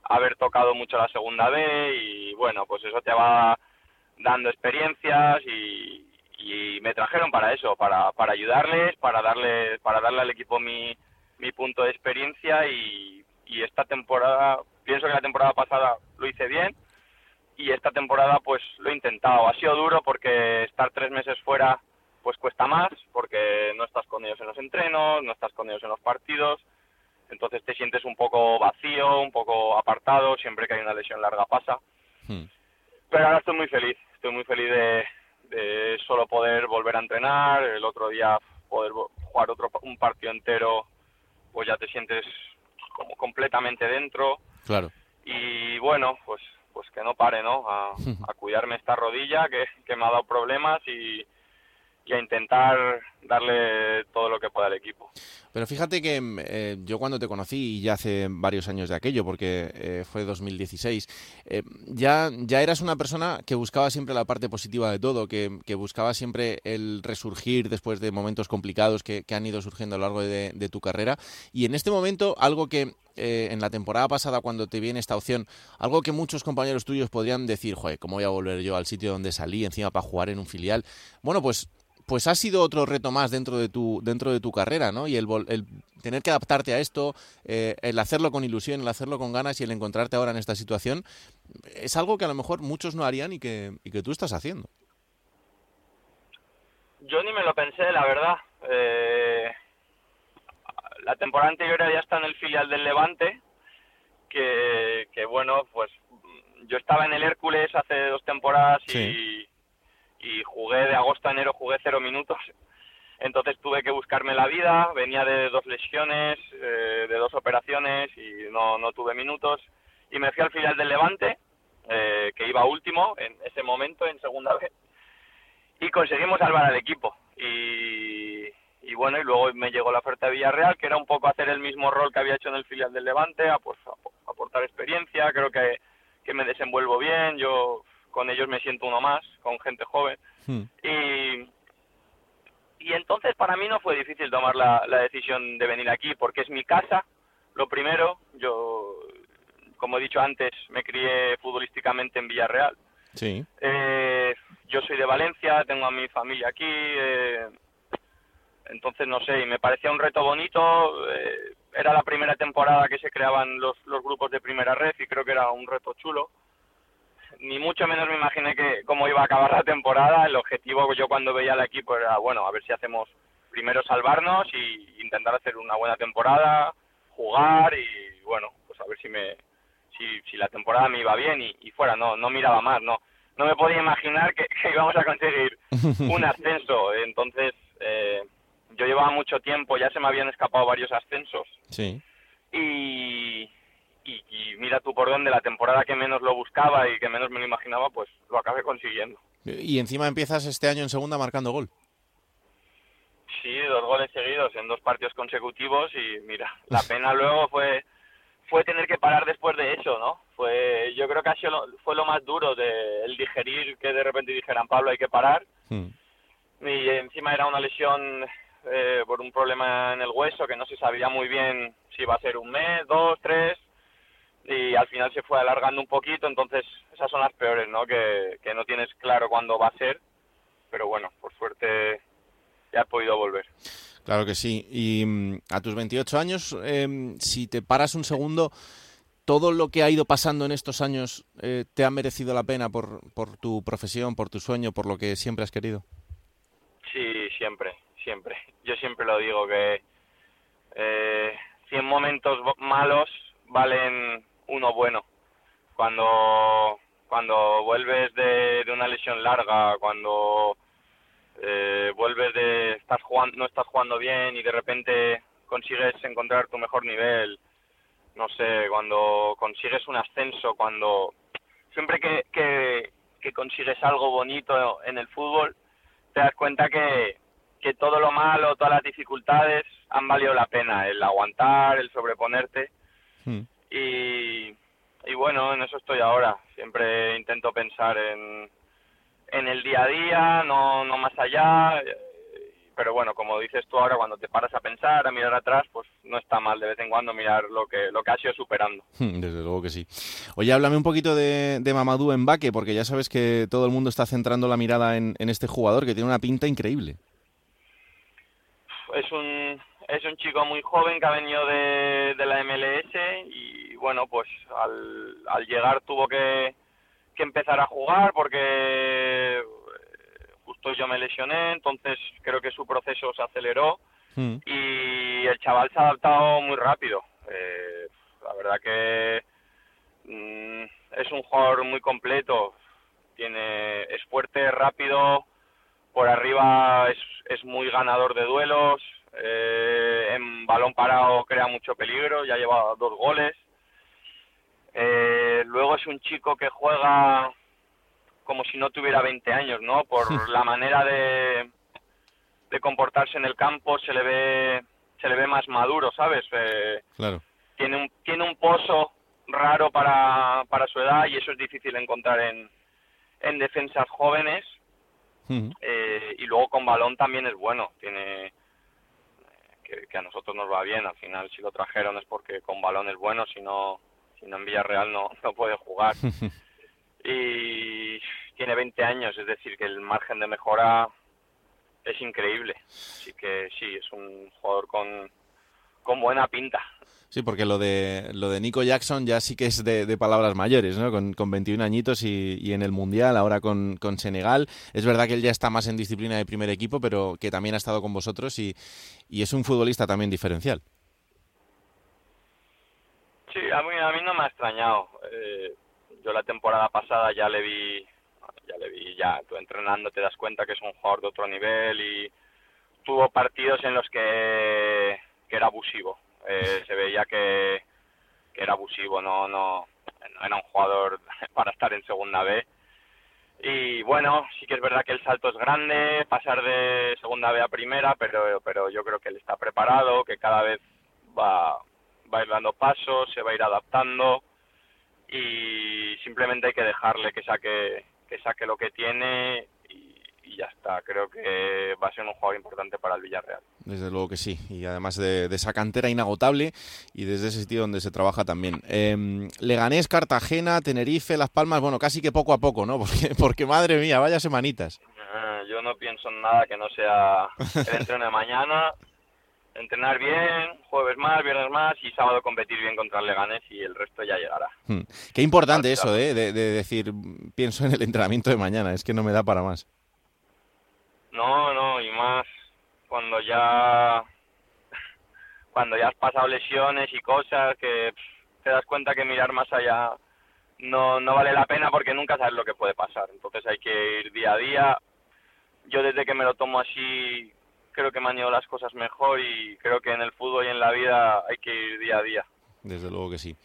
haber tocado mucho la segunda B y bueno, pues eso te va dando experiencias y, y me trajeron para eso, para, para ayudarles, para darle, para darle al equipo mi, mi punto de experiencia y, y esta temporada, pienso que la temporada pasada lo hice bien y esta temporada pues lo he intentado. Ha sido duro porque estar tres meses fuera pues cuesta más porque no estás con ellos en los entrenos, no estás con ellos en los partidos, entonces te sientes un poco vacío, un poco apartado, siempre que hay una lesión larga pasa. Hmm. Pero ahora estoy muy feliz, estoy muy feliz de, de solo poder volver a entrenar, el otro día poder jugar otro un partido entero, pues ya te sientes como completamente dentro Claro. y bueno, pues pues que no pare, ¿no? A, a cuidarme esta rodilla que, que me ha dado problemas y, y a intentar darle todo lo que pueda al equipo. Pero fíjate que mm, eh, yo cuando te conocí, ya hace varios años de aquello, porque eh, fue 2016, eh, ya, ya eras una persona que buscaba siempre la parte positiva de todo, que, buscaba siempre el resurgir después de momentos complicados que, que han ido surgiendo a lo largo de, de tu carrera. Y en este momento, algo que eh, en la temporada pasada, cuando te viene esta opción, algo que muchos compañeros tuyos podrían decir, joder, ¿cómo voy a volver yo al sitio donde salí encima para jugar en un filial? Bueno, pues pues ha sido otro reto más dentro de tu dentro de tu carrera, ¿no? Y el, el tener que adaptarte a esto, eh, el hacerlo con ilusión, el hacerlo con ganas y el encontrarte ahora en esta situación es algo que a lo mejor muchos no harían y que, y que tú estás haciendo. Yo ni me lo pensé, la verdad. Eh, la temporada anterior ya está en el filial del Levante, que, que bueno, pues yo estaba en el Hércules hace dos temporadas y, y jugué de agosto a enero, jugué cero minutos. Entonces tuve que buscarme la vida, venía de dos lesiones, eh, de dos operaciones y no, no tuve minutos. Y me fui al filial del Levante, eh, que iba último en ese momento, en segunda vez y conseguimos salvar al equipo. Y, y bueno, y luego me llegó la oferta de Villarreal, que era un poco hacer el mismo rol que había hecho en el filial del Levante, aportar experiencia, creo que, que me desenvuelvo bien, yo con ellos me siento uno más, con gente joven. Y, y entonces para mí no fue difícil tomar la, la decisión de venir aquí, porque es mi casa, lo primero, yo, como he dicho antes, me crié futbolísticamente en Villarreal. Sí. Eh, yo soy de Valencia, tengo a mi familia aquí, eh, entonces no sé, y me parecía un reto bonito. eh, era la primera temporada que se creaban los, los grupos de primera red y creo que era un reto chulo. Ni mucho menos me imaginé que cómo iba a acabar la temporada. El objetivo yo cuando veía al equipo era, bueno, a ver si hacemos primero salvarnos y intentar hacer una buena temporada, jugar y bueno, pues a ver si me si, si la temporada me iba bien y, y fuera, no no miraba más, no no me podía imaginar que, que íbamos a conseguir un ascenso. Entonces, eh, yo llevaba mucho tiempo, ya se me habían escapado varios ascensos Sí. y, y, y mira tú por dónde la temporada que menos lo buscaba y que menos me lo imaginaba, pues lo acabé consiguiendo. Y encima empiezas este año en segunda marcando gol. Sí, dos goles seguidos en dos partidos consecutivos y mira, la pena luego fue fue tener que parar después de eso, ¿no? Fue yo creo que ha sido lo- fue lo más duro de el digerir que de repente dijeran Pablo hay que parar y encima era una lesión eh, por un problema en el hueso que no se sabía muy bien si iba a ser un mes, dos, tres y al final se fue alargando un poquito, entonces esas son las peores, ¿no? Que, que no tienes claro cuándo va a ser, pero bueno, por suerte ya he podido volver. Claro que sí. Y mm, a tus 28 años, em, si te paras un segundo, ¿todo lo que ha ido pasando en estos años eh, te ha merecido la pena por, por tu profesión, por tu sueño, por lo que siempre has querido? Sí, siempre, siempre. Yo siempre lo digo que eh, 100 momentos malos valen uno bueno. Cuando cuando vuelves de, de una lesión larga, cuando eh, vuelves de estás jugando, no estás jugando bien y de repente consigues encontrar tu mejor nivel, no sé, cuando consigues un ascenso, cuando siempre que, que, consigues algo bonito en el fútbol, te das cuenta que, que todo lo malo, todas las dificultades han valido la pena, el aguantar, el sobreponerte. Y, y bueno, en eso estoy ahora. Siempre intento pensar en, en el día a día, no, no más allá. Pero bueno, como dices tú ahora, cuando te paras a pensar, a mirar atrás, pues no está mal de vez en cuando mirar lo que, lo que has ido superando. Hmm, desde luego que sí. Oye, háblame un poquito de, de Mamadou Mbaque, porque ya sabes que todo el mundo está centrando la mirada en, en este jugador que tiene una pinta increíble. Es un, es un chico muy joven que ha venido de, de la MLS y bueno, pues al, al llegar tuvo que, que empezar a jugar porque justo yo me lesioné, entonces creo que su proceso se aceleró Hmm. y el chaval se ha adaptado muy rápido. Eh, la verdad que mm, es un jugador muy completo, tiene es fuerte, rápido, por arriba es, es muy ganador de duelos, eh, en balón parado crea mucho peligro, ya lleva dos goles. Eh, luego es un chico que juega como si no tuviera 20 años, ¿no? Por la manera de, de comportarse en el campo se le ve se le ve más maduro, ¿sabes? Eh, Claro. tiene un tiene un pozo raro para, para su edad y eso es difícil encontrar en en defensas jóvenes eh, y luego con balón también es bueno tiene que, que a nosotros nos va bien al final si lo trajeron es porque con balón es bueno si no si no en Villarreal no no puede jugar. Y tiene 20 años es decir que el margen de mejora es increíble. Así que sí es un jugador con con buena pinta Sí, porque lo de lo de Nico Jackson ya sí que es de, de palabras mayores, ¿no? Con, con 21 añitos y, y en el Mundial, ahora con, con Senegal. Es verdad que él ya está más en disciplina de primer equipo, pero que también ha estado con vosotros y, y es un futbolista también diferencial. Sí, a mí, a mí no me ha extrañado. Eh, yo la temporada pasada ya le vi, ya le vi, ya tú entrenando te das cuenta que es un jugador de otro nivel y tuvo partidos en los que, que era abusivo. Eh, se veía que, era abusivo, no, no, no era un jugador para estar en segunda B. Y bueno, sí que es verdad que el salto es grande, pasar de segunda B a primera, pero, pero yo creo que él está preparado, que cada vez va, va a ir dando pasos, se va a ir adaptando y simplemente hay que dejarle que saque, que saque lo que tiene y, ya está. Creo que va a ser un jugador importante para el Villarreal. Desde luego que sí, y además de, de esa cantera inagotable y desde ese sitio donde se trabaja también. Eh, Leganés, Cartagena, Tenerife, Las Palmas, bueno, casi que poco a poco, ¿no? Porque, porque madre mía, vaya semanitas. Eh, yo no pienso en nada que no sea el entreno de mañana. Entrenar bien, jueves más, viernes más y sábado competir bien contra el Leganés y el resto ya llegará. Hmm. Qué importante eso, ¿eh? De, de decir, pienso en el entrenamiento de mañana, es que no me da para más. No, no, y más cuando ya cuando ya has pasado lesiones y cosas que te das cuenta que mirar más allá no no vale la pena porque nunca sabes lo que puede pasar. Entonces hay que ir día a día. Yo desde que me lo tomo así creo que me las cosas mejor y creo que en el fútbol y en la vida hay que ir día a día. Desde luego que sí.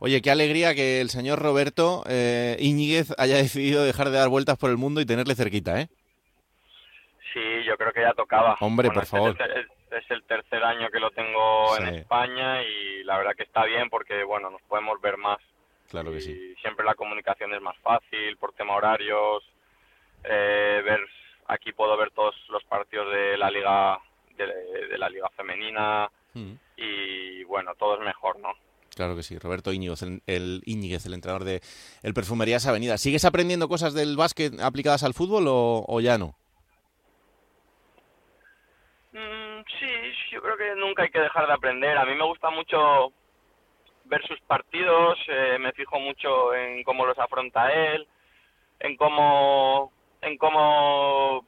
Oye, qué alegría que el señor Roberto eh, Íñiguez haya decidido dejar de dar vueltas por el mundo y tenerle cerquita, ¿eh? Sí, yo creo que ya tocaba. Hombre, por este favor. Es, el- es el tercer año que lo tengo en. España y la verdad que está bien porque, bueno, nos podemos ver más. Claro que sí. Siempre la comunicación es más fácil por tema horarios. eh, ver Aquí puedo ver todos los partidos de la liga de, de la liga femenina Mm. y, bueno, todo es mejor, ¿no? Claro que sí, Roberto Íñiguez, el, el Íñiguez, el entrenador de el Perfumerías Avenida. ¿Sigues aprendiendo cosas del básquet aplicadas al fútbol o, o ya no? Mm, sí, yo creo que nunca hay que dejar de aprender. A mí me gusta mucho ver sus partidos, eh, me fijo mucho en cómo los afronta él, en cómo, en cómo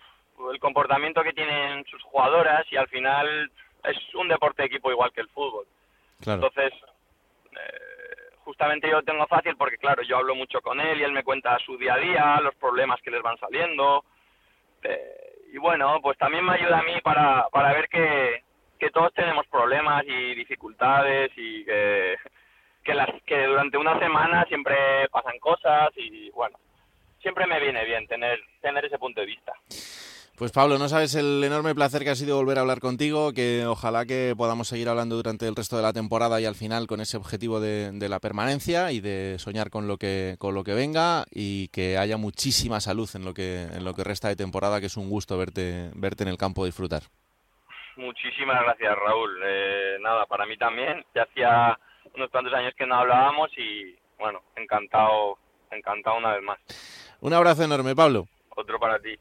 el comportamiento que tienen sus jugadoras y al final es un deporte de equipo igual que el fútbol. Claro. Entonces, eh, justamente yo lo tengo fácil porque, claro, yo hablo mucho con él y él me cuenta su día a día, los problemas que les van saliendo. eh, y bueno, pues también me ayuda a mí para, para ver que, que todos tenemos problemas y dificultades y que, que, las, que durante una semana siempre pasan cosas y bueno, siempre me viene bien tener, tener ese punto de vista. Pues Pablo, no sabes el enorme placer que ha sido volver a hablar contigo, que ojalá que podamos seguir hablando durante el resto de la temporada y al final con ese objetivo de, de la permanencia y de soñar con lo que con lo que venga y que haya muchísima salud en lo que en lo que resta de temporada, que es un gusto verte verte en el campo disfrutar. muchísimas gracias, Raúl. Eh, nada, para mí también. Ya hacía unos cuantos años que no hablábamos y, bueno, encantado, encantado una vez más. Un abrazo enorme, Pablo. Otro para ti.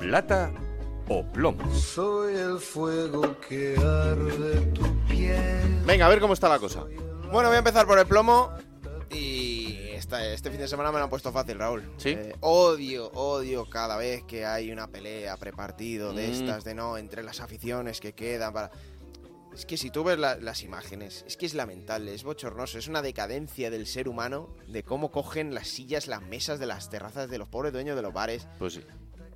Plata o plomo. Soy el fuego que arde tu piel. Venga, a ver cómo está la cosa. Bueno, voy a empezar por el plomo y esta- este fin de semana me lo han puesto fácil, Raúl. ¿Sí? Eh, odio, odio cada vez que hay una pelea prepartido de Mm. estas, de no, entre las aficiones que quedan para... Es que si tú ves la- las imágenes, es que es lamentable, es bochornoso, es una decadencia del ser humano, de cómo cogen las sillas, las mesas de las terrazas de los pobres dueños de los bares, Pues sí.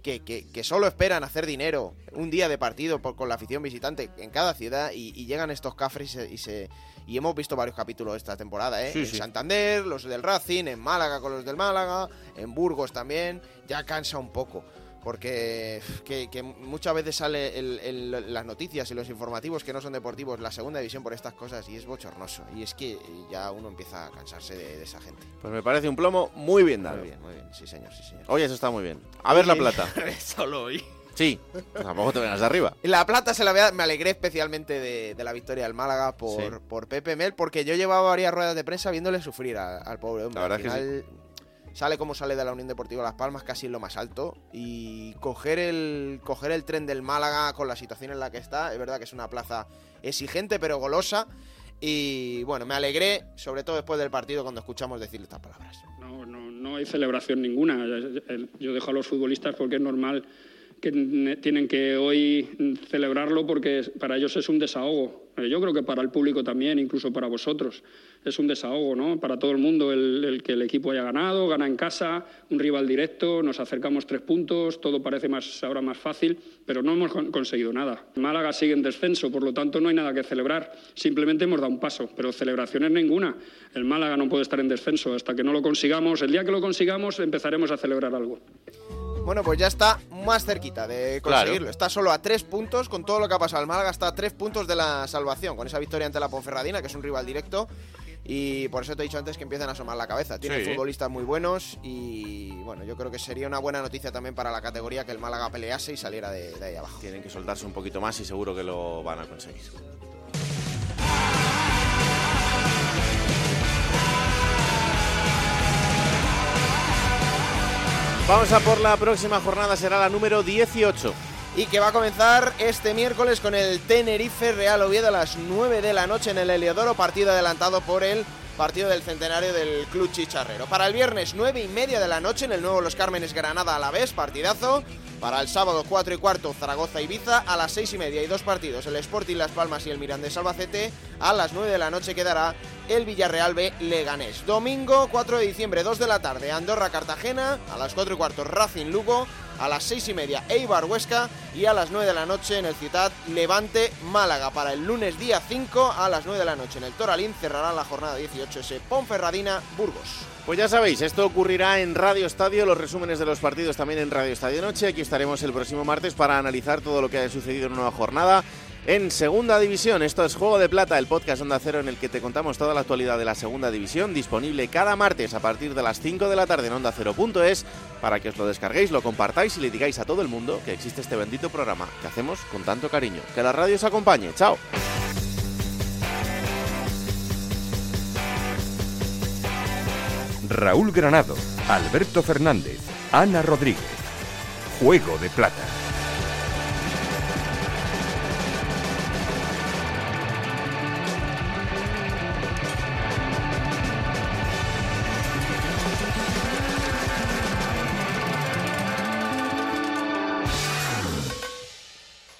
Que, que- que solo esperan hacer dinero un día de partido por- con la afición visitante en cada ciudad y, y llegan estos cafres y se, y se- y hemos visto varios capítulos esta temporada, ¿eh? Sí, en sí. Santander, los del Racing, en Málaga con los del Málaga, en Burgos también, ya cansa un poco. Porque que, que muchas veces sale el- el- las noticias y los informativos que no son deportivos, la segunda división por estas cosas y es bochornoso. Y es que ya uno empieza a cansarse de, de esa gente. Pues me parece un plomo muy bien dado. Muy bien, muy bien, sí señor, sí señor. Oye, eso está muy bien. A ver la plata. Solo hoy. Sí, tampoco te vengas de arriba. La plata se la vea, me alegré especialmente de, de la victoria del Málaga por, Sí. por Pepe Mel, porque yo llevaba varias ruedas de prensa viéndole sufrir a- al pobre hombre. La verdad Al es que final, Sale como sale de la Unión Deportiva Las Palmas, casi en lo más alto. Y coger el, coger el tren del Málaga con la situación en la que está, es verdad que es una plaza exigente pero golosa. Y bueno, me alegré, sobre todo después del partido, cuando escuchamos decir estas palabras. No, no, no hay celebración ninguna. El- Yo dejo a los futbolistas porque es normal que ne- tienen que hoy celebrarlo porque para ellos es un desahogo. Eh, Yo creo que para el público también, incluso para vosotros, es un desahogo, ¿no? Para todo el mundo el, que el equipo haya ganado, gana en casa, un rival directo, nos acercamos tres puntos, todo parece ahora más fácil, pero no hemos con- conseguido nada. Málaga sigue en descenso, por lo tanto no hay nada que celebrar. Simplemente hemos dado un paso, pero celebraciones ninguna. El Málaga no puede estar en descenso hasta que no lo consigamos. El día que lo consigamos empezaremos a celebrar algo. Bueno, pues ya está más cerquita de conseguirlo. Está solo a tres puntos, con todo lo que ha pasado al Málaga, está a tres puntos de la salvación, con esa victoria ante la Ponferradina, que es un rival directo. Y por eso te he dicho antes que empiezan a asomar la cabeza. Tienen Sí. futbolistas muy buenos y bueno, yo creo que sería una buena noticia también para la categoría que el Málaga pelease y saliera de, de ahí abajo. Tienen que soltarse un poquito más y seguro que lo van a conseguir. Vamos a por la próxima jornada, será la número 18. Y que va a comenzar este miércoles con el Tenerife Real Oviedo a las 9 de la noche en el Heliodoro, partido adelantado por el partido del centenario del Club Chicharrero. Para el viernes 9 y media de la noche en el nuevo Los Cármenes Granada a la vez, partidazo. Para el sábado 4 y cuarto Zaragoza Ibiza a las 6 y media y dos partidos, el Sporting Las Palmas y el Mirandés Albacete. A las 9 de la noche quedará el Villarreal B Leganés. Domingo 4 de diciembre 2 de la tarde Andorra Cartagena, a las 4 y cuarto Racing Lugo, a las 6 y media Eibar Huesca y a las 9 de la noche en el Ciudad Levante Málaga. Para el lunes día 5 a las 9 de la noche en el Toralín cerrará la jornada 18 ese Ponferradina Burgos. Pues ya sabéis, esto ocurrirá en Radio Estadio, los resúmenes de los partidos también en Radio Estadio Noche. Aquí estaremos el próximo martes para analizar todo lo que ha sucedido en una nueva jornada. En Segunda División, esto es Juego de Plata, el podcast Onda Cero en el que te contamos toda la actualidad de la Segunda División, disponible cada martes a partir de las 5 de la tarde en Onda Cero.es, para que os lo descarguéis, lo compartáis y le digáis a todo el mundo que existe este bendito programa que hacemos con tanto cariño. Que la radio os acompañe. ¡Chao! Raúl Granado, Alberto Fernández, Ana Rodríguez. Juego de Plata.